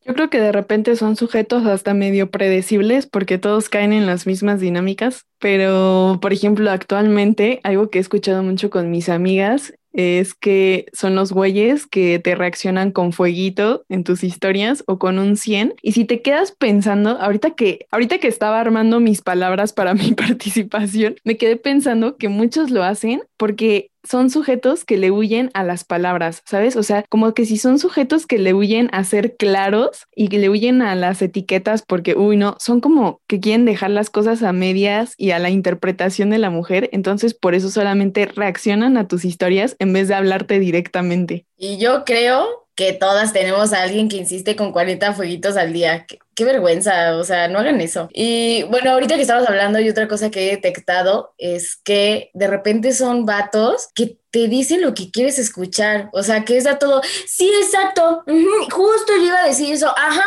S5: Yo creo que de repente son sujetos hasta medio predecibles porque todos caen en las mismas dinámicas, pero por ejemplo actualmente algo que he escuchado mucho con mis amigas es que son los güeyes que te reaccionan con fueguito en tus historias o con un 100. Y si te quedas pensando, ahorita que, ahorita que estaba armando mis palabras para mi participación, me quedé pensando que muchos lo hacen porque son sujetos que le huyen a las palabras, ¿sabes? O sea, como que si son sujetos que le huyen a ser claros y que le huyen a las etiquetas porque, uy, no, son como que quieren dejar las cosas a medias y a la interpretación de la mujer, entonces por eso solamente reaccionan a tus historias en vez de hablarte directamente.
S4: Y yo creo que todas tenemos a alguien que insiste con 40 fueguitos al día qué vergüenza, o sea, no hagan eso. Y bueno, ahorita que estamos hablando y otra cosa que he detectado es que de repente son vatos que te dicen lo que quieres escuchar, o sea, que es a todo, sí, exacto, justo yo iba a decir eso, ajá,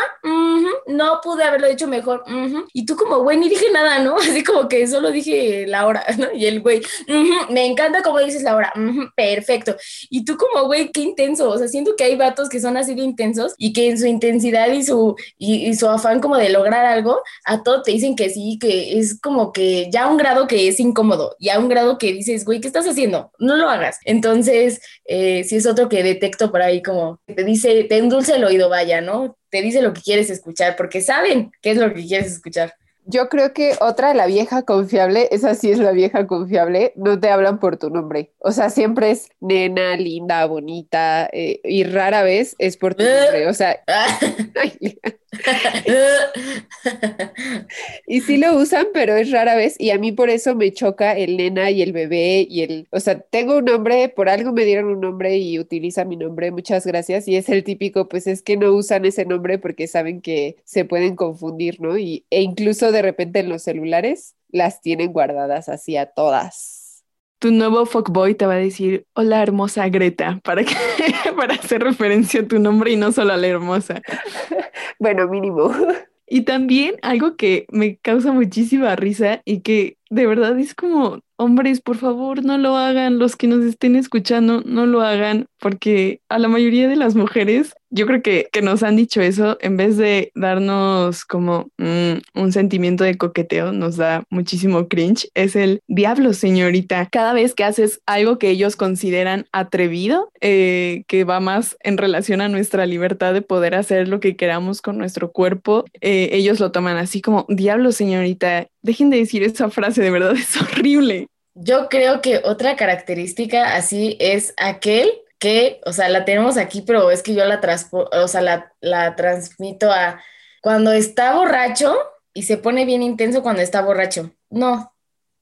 S4: no pude haberlo dicho mejor, y tú como, güey, ni dije nada, ¿no? Así como que solo dije la hora, ¿no? Y el güey, me encanta como dices la hora, perfecto, y tú como, güey, qué intenso, o sea, siento que hay vatos que son así de intensos y que en su intensidad y su, y, y su afán como de lograr algo, a todo te dicen que sí, que es como que ya un grado que es incómodo, ya un grado que dices, güey, ¿qué estás haciendo? No lo hagas. Entonces, eh, si es otro que detecto por ahí como te dice, te endulce el oído, vaya, ¿no? Te dice lo que quieres escuchar, porque saben qué es lo que quieres escuchar.
S3: Yo creo que otra, la vieja confiable, esa sí es la vieja confiable, no te hablan por tu nombre. O sea, siempre es nena, linda, bonita, eh, y rara vez es por tu nombre. O sea, y sí lo usan, pero es rara vez y a mí por eso me choca el nena y el bebé y el, o sea, tengo un nombre, por algo me dieron un nombre y utiliza mi nombre, muchas gracias, y es el típico, pues es que no usan ese nombre porque saben que se pueden confundir, ¿no? Y, e incluso de repente en los celulares las tienen guardadas así a todas
S5: tu nuevo fuckboy te va a decir, hola hermosa Greta, para, que, para hacer referencia a tu nombre y no solo a la hermosa.
S3: bueno, mínimo.
S5: Y también algo que me causa muchísima risa y que de verdad es como, hombres, por favor, no lo hagan, los que nos estén escuchando, no lo hagan, porque a la mayoría de las mujeres, yo creo que, que nos han dicho eso, en vez de darnos como mm, un sentimiento de coqueteo, nos da muchísimo cringe, es el diablo, señorita. Cada vez que haces algo que ellos consideran atrevido, eh, que va más en relación a nuestra libertad de poder hacer lo que queramos con nuestro cuerpo, eh, ellos lo toman así como, diablo, señorita, dejen de decir esa frase, de verdad es horrible.
S4: Yo creo que otra característica así es aquel que, o sea, la tenemos aquí, pero es que yo la, o sea, la, la transmito a cuando está borracho y se pone bien intenso cuando está borracho. No,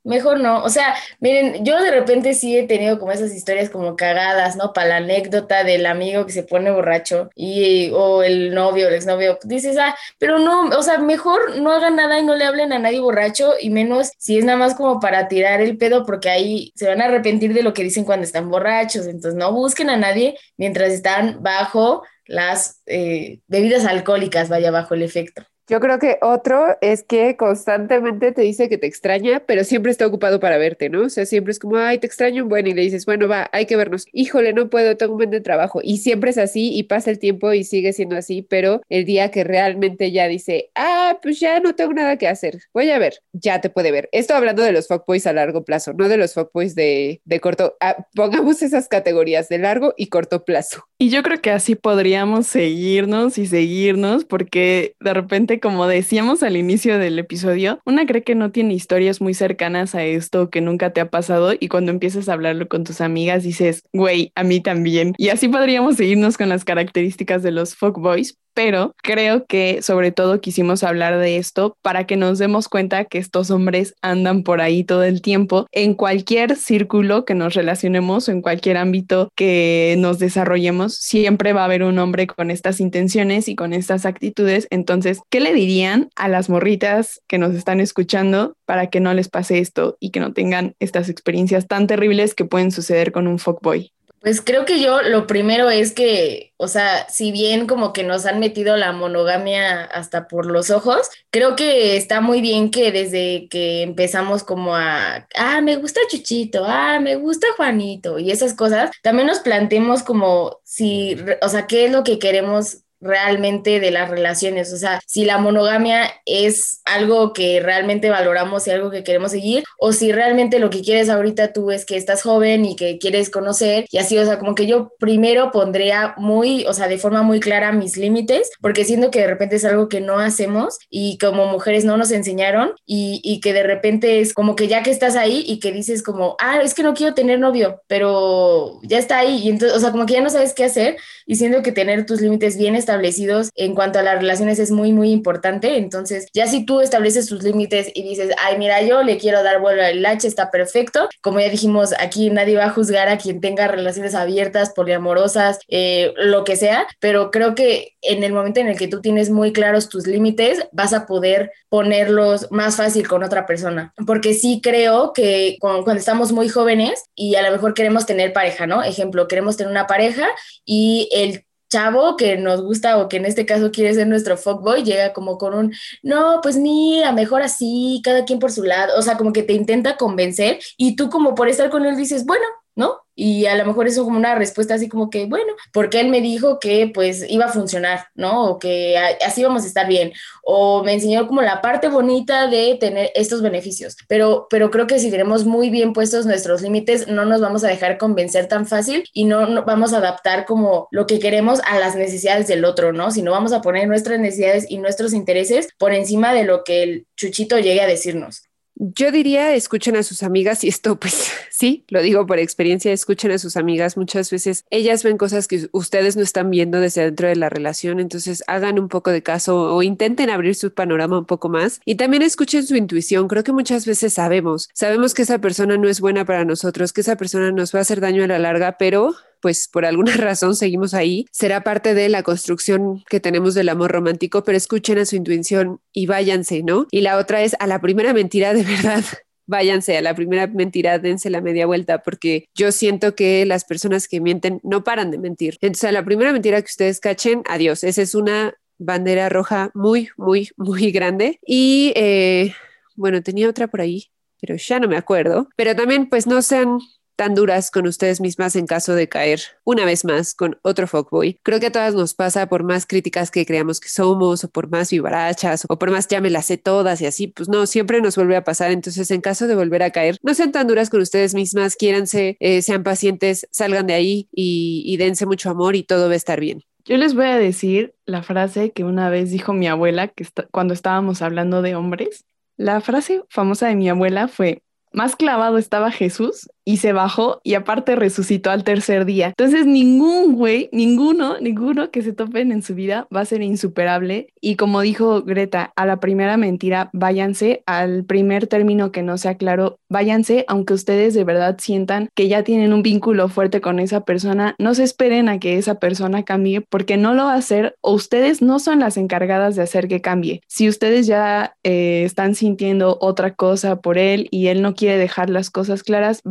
S4: Mejor no, o sea, miren, yo de repente sí he tenido como esas historias como cagadas, ¿no? Para la anécdota del amigo que se pone borracho y o el novio, el exnovio, dices, ah, pero no, o sea, mejor no hagan nada y no le hablen a nadie borracho y menos si es nada más como para tirar el pedo porque ahí se van a arrepentir de lo que dicen cuando están borrachos, entonces no busquen a nadie mientras están bajo las eh, bebidas alcohólicas, vaya bajo el efecto.
S3: Yo creo que otro es que constantemente te dice que te extraña, pero siempre está ocupado para verte, ¿no? O sea, siempre es como, ay, te extraño un buen y le dices, bueno, va, hay que vernos. Híjole, no puedo, tengo un buen de trabajo. Y siempre es así y pasa el tiempo y sigue siendo así, pero el día que realmente ya dice, ah, pues ya no tengo nada que hacer, voy a ver, ya te puede ver. Esto hablando de los fuckboys a largo plazo, no de los fuckboys de, de corto. Ah, pongamos esas categorías de largo y corto plazo.
S5: Y yo creo que así podríamos seguirnos y seguirnos porque de repente como decíamos al inicio del episodio, una cree que no tiene historias muy cercanas a esto que nunca te ha pasado y cuando empiezas a hablarlo con tus amigas dices, güey, a mí también. Y así podríamos seguirnos con las características de los boys pero creo que sobre todo quisimos hablar de esto para que nos demos cuenta que estos hombres andan por ahí todo el tiempo en cualquier círculo que nos relacionemos o en cualquier ámbito que nos desarrollemos, siempre va a haber un hombre con estas intenciones y con estas actitudes. Entonces, ¿qué le dirían a las morritas que nos están escuchando para que no les pase esto y que no tengan estas experiencias tan terribles que pueden suceder con un fuckboy?
S4: Pues creo que yo lo primero es que, o sea, si bien como que nos han metido la monogamia hasta por los ojos, creo que está muy bien que desde que empezamos como a, ah, me gusta Chuchito, ah, me gusta Juanito y esas cosas, también nos planteemos como si, o sea, qué es lo que queremos realmente de las relaciones, o sea, si la monogamia es algo que realmente valoramos y algo que queremos seguir, o si realmente lo que quieres ahorita tú es que estás joven y que quieres conocer y así, o sea, como que yo primero pondría muy, o sea, de forma muy clara mis límites, porque siento que de repente es algo que no hacemos y como mujeres no nos enseñaron y, y que de repente es como que ya que estás ahí y que dices como, ah, es que no quiero tener novio, pero ya está ahí y entonces, o sea, como que ya no sabes qué hacer y siento que tener tus límites bien establecidos en cuanto a las relaciones es muy, muy importante. Entonces, ya si tú estableces tus límites y dices, ay, mira, yo le quiero dar vuelo al lache, está perfecto. Como ya dijimos, aquí nadie va a juzgar a quien tenga relaciones abiertas, poliamorosas, eh, lo que sea, pero creo que en el momento en el que tú tienes muy claros tus límites, vas a poder ponerlos más fácil con otra persona. Porque sí creo que cuando, estamos muy jóvenes y a lo mejor queremos tener pareja, ¿no? Ejemplo, queremos tener una pareja y el chavo que nos gusta o que en este caso quiere ser nuestro fuckboy llega como con un, no, pues mira, mejor así, cada quien por su lado, o sea, como que te intenta convencer y tú como por estar con él dices, bueno, ¿no? Y a lo mejor eso como una respuesta así como que, bueno, porque él me dijo que pues iba a funcionar, ¿no? O que así vamos a estar bien. O me enseñó como la parte bonita de tener estos beneficios. Pero, pero creo que si tenemos muy bien puestos nuestros límites, no nos vamos a dejar convencer tan fácil y no, no vamos a adaptar como lo que queremos a las necesidades del otro, ¿no? Sino vamos a poner nuestras necesidades y nuestros intereses por encima de lo que el chuchito llegue a decirnos.
S3: Yo diría, escuchen a sus amigas y esto pues sí, lo digo por experiencia, escuchen a sus amigas. Muchas veces ellas ven cosas que ustedes no están viendo desde dentro de la relación, entonces hagan un poco de caso o intenten abrir su panorama un poco más y también escuchen su intuición. Creo que muchas veces sabemos, sabemos que esa persona no es buena para nosotros, que esa persona nos va a hacer daño a la larga, pero pues por alguna razón seguimos ahí. Será parte de la construcción que tenemos del amor romántico, pero escuchen a su intuición y váyanse, ¿no? Y la otra es a la primera mentira de verdad. Váyanse a la primera mentira, dense la media vuelta, porque yo siento que las personas que mienten no paran de mentir. Entonces, a la primera mentira que ustedes cachen, adiós. Esa es una bandera roja muy, muy, muy grande. Y eh, bueno, tenía otra por ahí, pero ya no me acuerdo. Pero también, pues no sean tan duras con ustedes mismas en caso de caer una vez más con otro fuckboy. Creo que a todas nos pasa por más críticas que creamos que somos o por más vivarachas o por más ya me las sé todas y así, pues no, siempre nos vuelve a pasar. Entonces, en caso de volver a caer, no sean tan duras con ustedes mismas, quiéranse, eh, sean pacientes, salgan de ahí y, dense mucho amor y todo va a estar bien.
S5: Yo les voy a decir la frase que una vez dijo mi abuela que cuando estábamos hablando de hombres. La frase famosa de mi abuela fue, más clavado estaba Jesús y se bajó y aparte resucitó al tercer día. Entonces ningún güey, ninguno, ninguno que se topen en su vida va a ser insuperable. Y como dijo Greta, a la primera mentira, váyanse, al primer término que no sea claro, váyanse, aunque ustedes de verdad sientan que ya tienen un vínculo fuerte con esa persona, no se esperen a que esa persona cambie porque no lo va a hacer o ustedes no son las encargadas de hacer que cambie. Si ustedes ya eh, están sintiendo otra cosa por él y él no quiere dejar las cosas claras,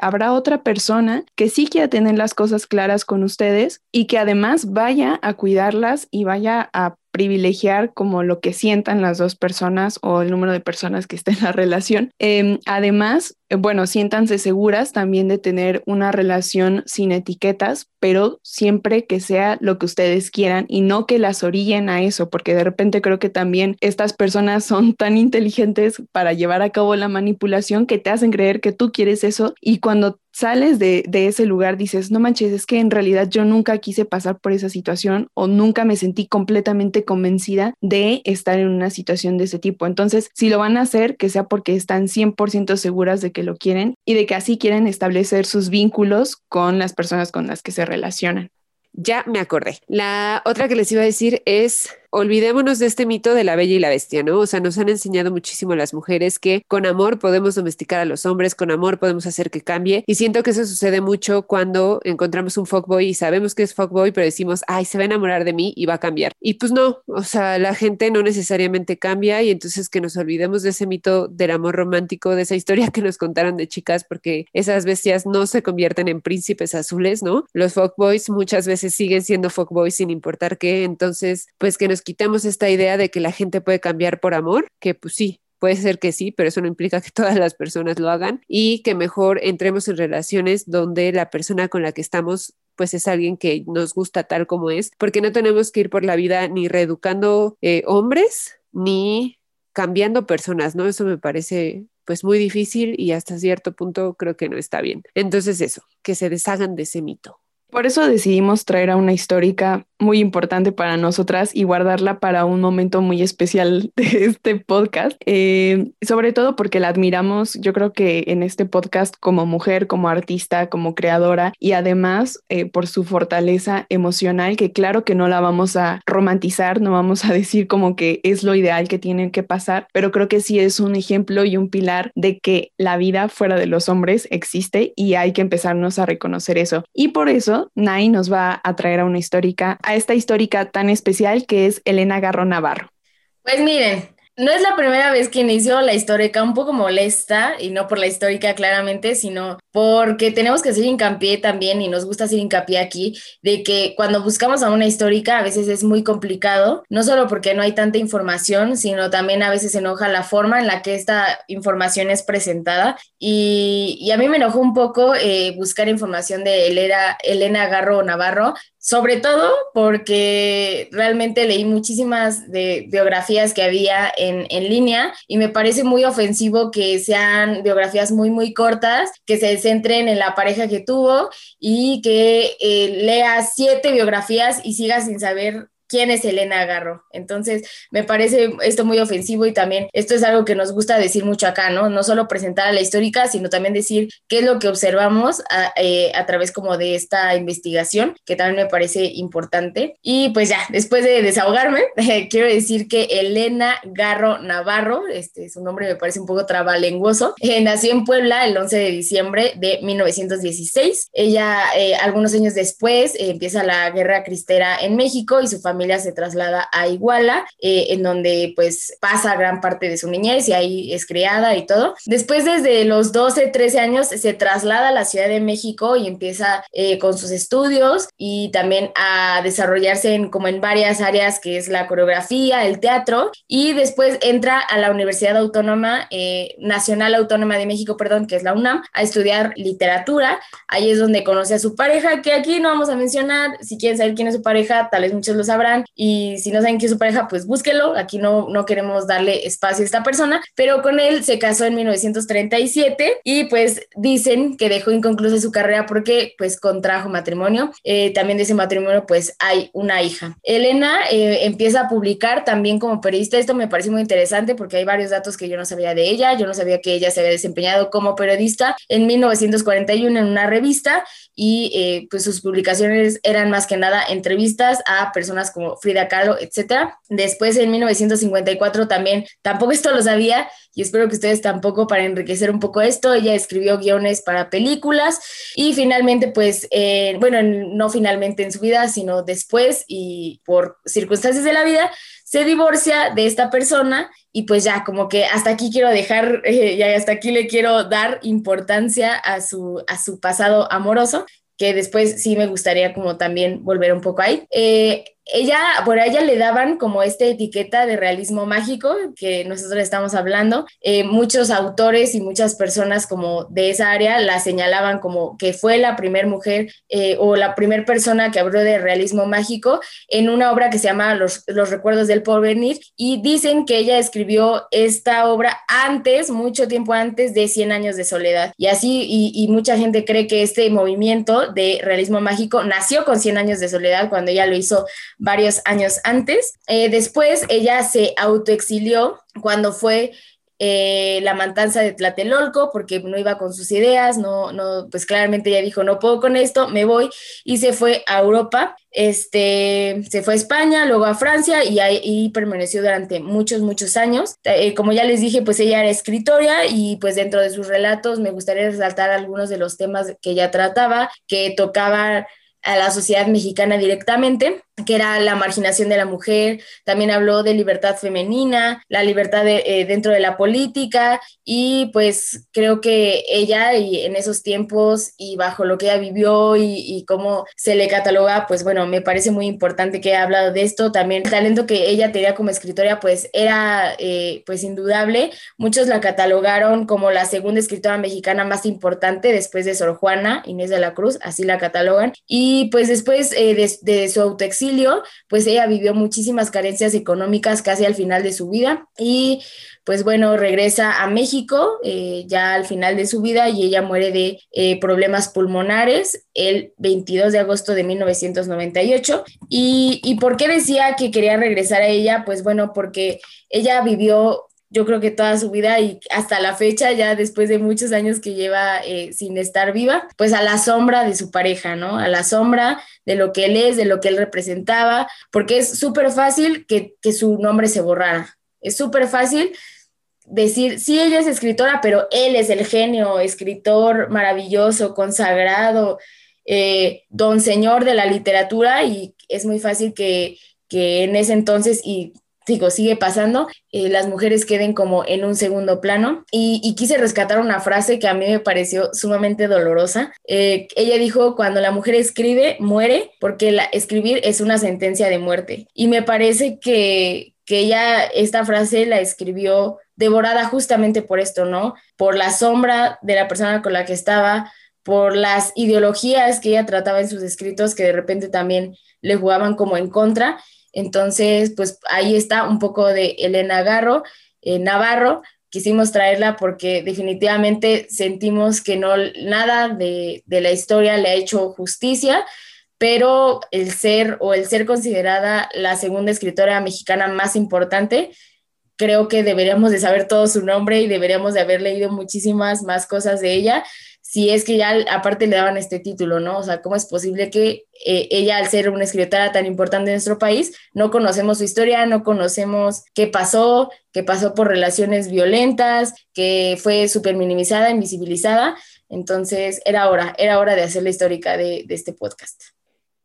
S5: habrá otra persona que sí quiera tener las cosas claras con ustedes y que además vaya a cuidarlas y vaya a privilegiar como lo que sientan las dos personas o el número de personas que estén en la relación. Em, además, eh, bueno, siéntanse seguras también de tener una relación sin etiquetas, pero siempre que sea lo que ustedes quieran y no que las orillen a eso, porque de repente creo que también estas personas son tan inteligentes para llevar a cabo la manipulación que te hacen creer que tú quieres eso y cuando sales de, ese lugar, dices, no manches, es que en realidad yo nunca quise pasar por esa situación o nunca me sentí completamente convencida de estar en una situación de ese tipo. Entonces, si lo van a hacer, que sea porque están 100% seguras de que lo quieren y de que así quieren establecer sus vínculos con las personas con las que se relacionan.
S3: Ya me acordé. La otra que les iba a decir es olvidémonos de este mito de la bella y la bestia, ¿no? O sea, nos han enseñado muchísimo las mujeres que con amor podemos domesticar a los hombres, con amor podemos hacer que cambie. Y siento que eso sucede mucho cuando encontramos un fuckboy y sabemos que es fuckboy, pero decimos, ay, se va a enamorar de mí y va a cambiar. Y pues no, o sea, la gente no necesariamente cambia y entonces que nos olvidemos de ese mito del amor romántico, de esa historia que nos contaron de chicas, porque esas bestias no se convierten en príncipes azules, ¿no? Los fuckboys muchas veces siguen siendo fuckboys sin importar qué, entonces, pues que nos quitemos esta idea de que la gente puede cambiar por amor, que pues sí, Puede ser que sí, pero eso no implica que todas las personas lo hagan y que mejor entremos en relaciones donde la persona con la que estamos pues es alguien que nos gusta tal como es, porque no tenemos que ir por la vida ni reeducando eh, hombres ni cambiando personas, ¿no? Eso me parece pues muy difícil y hasta cierto punto creo que no está bien. Entonces eso, que se deshagan de ese mito.
S5: Por eso decidimos traer a una histórica muy importante para nosotras y guardarla para un momento muy especial de este podcast, eh, sobre todo porque la admiramos, yo creo que en este podcast como mujer, como artista, como creadora y además eh, por su fortaleza emocional, que claro que no la vamos a romantizar, no vamos a decir como que es lo ideal que tiene que pasar, pero creo que sí es un ejemplo y un pilar de que la vida fuera de los hombres existe y hay que empezarnos a reconocer eso. Y por eso, Nai nos va a traer a una histórica a esta histórica tan especial que es Elena Garro Navarro.
S4: Pues miren, no es la primera vez que inicio la histórica un poco molesta, y no por la histórica claramente, sino porque tenemos que hacer hincapié también, y nos gusta hacer hincapié aquí, de que cuando buscamos a una histórica a veces es muy complicado, no solo porque no hay tanta información, sino también a veces enoja la forma en la que esta información es presentada. Y, a mí me enojó un poco eh, buscar información de Elena, Elena Garro Navarro, sobre todo porque realmente leí muchísimas de biografías que había en, en, línea y me parece muy ofensivo que sean biografías muy, muy cortas, que se centren en la pareja que tuvo y que eh, lea siete biografías y siga sin saber quién es Elena Garro. Entonces, me parece esto muy ofensivo y también esto es algo que nos gusta decir mucho acá, ¿no? No solo presentar a la histórica, sino también decir qué es lo que observamos a, eh, a través como de esta investigación, que también me parece importante. Y pues ya, después de desahogarme, quiero decir que Elena Garro Navarro, este, su nombre me parece un poco trabalenguoso, eh, nació en Puebla el 11 de diciembre de 1916. Ella, eh, algunos años después, empieza la guerra cristera en México y su familia familia se traslada a Iguala, eh, en donde pues pasa gran parte de su niñez y ahí es criada y todo. Después desde los 12, 13 años se traslada a la Ciudad de México y empieza eh, con sus estudios y también a desarrollarse en, como en varias áreas que es la coreografía, el teatro y después entra a la Universidad Autónoma, eh, Nacional Autónoma de México, perdón, que es la UNAM, a estudiar literatura. Ahí es donde conoce a su pareja, que aquí no vamos a mencionar. Si quieren saber quién es su pareja, tal vez muchos lo sabrán y si no saben quién es su pareja, pues búsquelo. Aquí no, no queremos darle espacio a esta persona, pero con él se casó en 1937 y pues dicen que dejó inconclusa su carrera porque pues contrajo matrimonio. Eh, también de ese matrimonio pues hay una hija. Elena eh, empieza a publicar también como periodista. Esto me parece muy interesante porque hay varios datos que yo no sabía de ella. Yo no sabía que ella se había desempeñado como periodista en 1941 en una revista y eh, pues sus publicaciones eran más que nada entrevistas a personas como Frida Kahlo, etcétera. Después en 1954 también, tampoco esto lo sabía y espero que ustedes tampoco para enriquecer un poco esto, ella escribió guiones para películas y finalmente pues, bueno, no finalmente en su vida, sino después y por circunstancias de la vida, se divorcia de esta persona y pues ya como que hasta aquí quiero dejar, eh, ya hasta aquí le quiero dar importancia a su, a su pasado amoroso que después sí me gustaría como también volver un poco ahí. Eh, ella, por ella le daban como esta etiqueta de realismo mágico que nosotros estamos hablando. Eh, muchos autores y muchas personas como de esa área la señalaban como que fue la primera mujer eh, o la primera persona que habló de realismo mágico en una obra que se llama Los, Los Recuerdos del Porvenir y dicen que ella escribió esta obra antes, mucho tiempo antes de Cien años de soledad. Y así, y, y mucha gente cree que este movimiento de realismo mágico nació con Cien años de soledad cuando ella lo hizo varios años antes. Eh, después ella se autoexilió cuando fue eh, la matanza de Tlatelolco porque no iba con sus ideas, no, pues claramente ella dijo, no puedo con esto, me voy y se fue a Europa, este, se fue a España, luego a Francia y ahí permaneció durante muchos, muchos años. Eh, como ya les dije, pues ella era escritora y pues dentro de sus relatos me gustaría resaltar algunos de los temas que ella trataba, que tocaba a la sociedad mexicana directamente que era la marginación de la mujer, también habló de libertad femenina, la libertad eh, dentro de la política y pues creo que ella y en esos tiempos y bajo lo que ella vivió y, cómo se le cataloga, pues bueno, me parece muy importante que haya hablado de esto, también el talento que ella tenía como escritora pues era eh, pues indudable, muchos la catalogaron como la segunda escritora mexicana más importante después de Sor Juana Inés de la Cruz, así la catalogan. Y pues después eh, de, de su pues ella vivió muchísimas carencias económicas casi al final de su vida y pues bueno, regresa a México eh, ya al final de su vida y ella muere de eh, problemas pulmonares el 22 de agosto de 1998. ¿Y, ¿Y por qué decía que quería regresar a ella? Pues bueno, porque ella vivió yo creo que toda su vida y hasta la fecha, ya después de muchos años que lleva eh, sin estar viva, pues a la sombra de su pareja, ¿no? A la sombra de lo que él es, de lo que él representaba, porque es súper fácil que, su nombre se borrara. Es súper fácil decir, sí, ella es escritora, pero él es el genio, escritor maravilloso, consagrado, eh, don señor de la literatura y es muy fácil que, que en ese entonces y digo, sigue pasando, eh, las mujeres queden como en un segundo plano. Y, quise rescatar una frase que a mí me pareció sumamente dolorosa. Eh, ella dijo, cuando la mujer escribe, muere, porque la, escribir es una sentencia de muerte. Y me parece que, que ella esta frase la escribió devorada justamente por esto, ¿no? Por la sombra de la persona con la que estaba, por las ideologías que ella trataba en sus escritos que de repente también le jugaban como en contra entonces, pues ahí está un poco de Elena Garro, eh, Navarro. Quisimos traerla porque definitivamente sentimos que no nada de, la historia le ha hecho justicia. pero el ser o el ser considerada la segunda escritora mexicana más importante, creo que deberíamos de saber todo su nombre y deberíamos de haber leído muchísimas más cosas de ella, si es que ya aparte le daban este título, ¿no? O sea, ¿cómo es posible que eh, ella, al ser una escritora tan importante en nuestro país, no conocemos su historia, no conocemos qué pasó, que pasó por relaciones violentas, que fue súper minimizada, invisibilizada? Entonces, era hora, era hora de hacer la histórica de, de este podcast.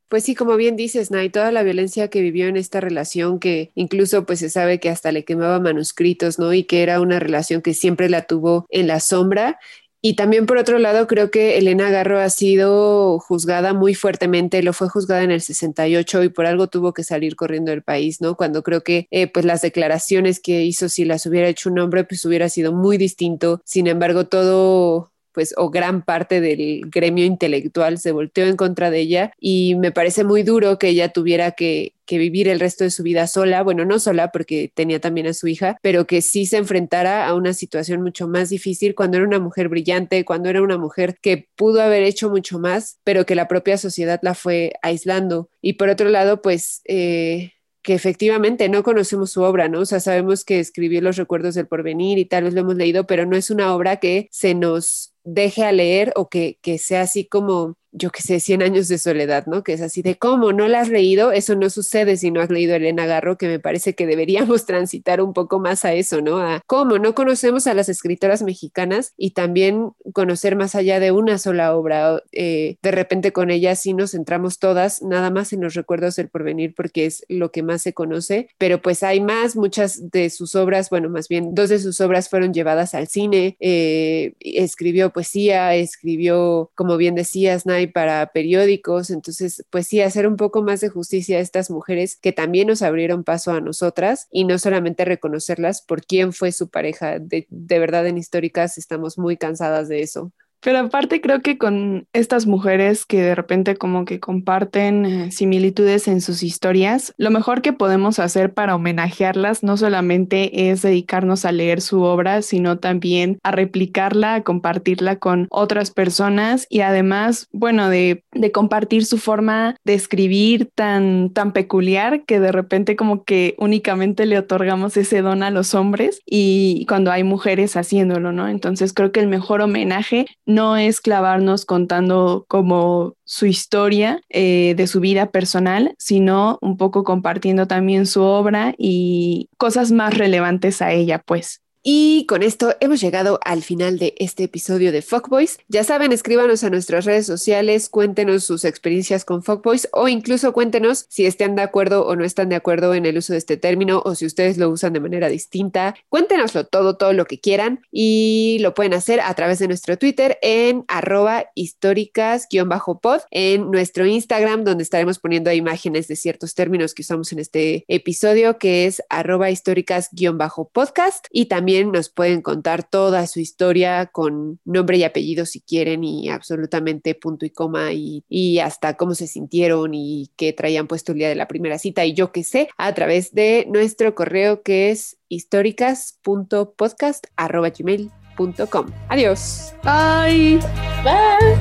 S3: Pues sí, como bien dices, Nay, toda la violencia que vivió en esta relación, que incluso pues se sabe que hasta le quemaba manuscritos, ¿no? Y que era una relación que siempre la tuvo en la sombra. Y también por otro lado, creo que Elena Garro ha sido juzgada muy fuertemente, lo fue juzgada en el 68 y por algo tuvo que salir corriendo del país, ¿no? Cuando creo que eh, pues las declaraciones que hizo, si las hubiera hecho un hombre, pues hubiera sido muy distinto. Sin embargo, todo pues o gran parte del gremio intelectual se volteó en contra de ella y me parece muy duro que ella tuviera que, vivir el resto de su vida sola, bueno, no sola porque tenía también a su hija, pero que sí se enfrentara a una situación mucho más difícil cuando era una mujer brillante, cuando era una mujer que pudo haber hecho mucho más, pero que la propia sociedad la fue aislando. Y por otro lado, pues... Eh, que efectivamente no conocemos su obra, ¿no? O sea, sabemos que escribió Los recuerdos del porvenir y tal vez lo hemos leído, pero no es una obra que se nos deje a leer o que, que sea así como yo que sé, 100 años de soledad, ¿no? Que es así de cómo no la has leído, eso no sucede si no has leído Elena Garro, que me parece que deberíamos transitar un poco más a eso, ¿no? A cómo no conocemos a las escritoras mexicanas y también conocer más allá de una sola obra. Eh, de repente con ella sí nos centramos todas, nada más en los recuerdos del porvenir, porque es lo que más se conoce, pero pues hay más, muchas de sus obras, bueno, más bien dos de sus obras fueron llevadas al cine, eh, escribió poesía, escribió, como bien decías, para periódicos. Entonces, pues sí, hacer un poco más de justicia a estas mujeres que también nos abrieron paso a nosotras y no solamente reconocerlas por quién fue su pareja. De, de verdad, en históricas estamos muy cansadas de eso.
S5: Pero aparte creo que con estas mujeres que de repente como que comparten eh, similitudes en sus historias, lo mejor que podemos hacer para homenajearlas no solamente es dedicarnos a leer su obra, sino también a replicarla, a compartirla con otras personas y además, bueno, de, de compartir su forma de escribir tan, tan peculiar que de repente como que únicamente le otorgamos ese don a los hombres y cuando hay mujeres haciéndolo, ¿no? Entonces creo que el mejor homenaje no es clavarnos contando como su historia eh, de su vida personal, sino un poco compartiendo también su obra y cosas más relevantes a ella, pues.
S3: Y con esto hemos llegado al final de este episodio de Fuckboys. Ya saben, escríbanos a nuestras redes sociales, cuéntenos sus experiencias con Fuckboys o incluso cuéntenos si están de acuerdo o no están de acuerdo en el uso de este término o si ustedes lo usan de manera distinta. Cuéntenoslo todo, todo lo que quieran y lo pueden hacer a través de nuestro Twitter en arroba históricas-pod, en nuestro Instagram donde estaremos poniendo imágenes de ciertos términos que usamos en este episodio que es arroba históricas-podcast y también nos pueden contar toda su historia con nombre y apellido si quieren y absolutamente punto y coma y, y hasta cómo se sintieron y qué traían puesto el día de la primera cita y yo qué sé a través de nuestro correo que es históricas.podcast.gmail.com. Adiós.
S5: Bye.
S4: Bye.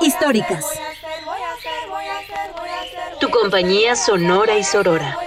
S2: Históricas. Tu compañía sonora y sorora.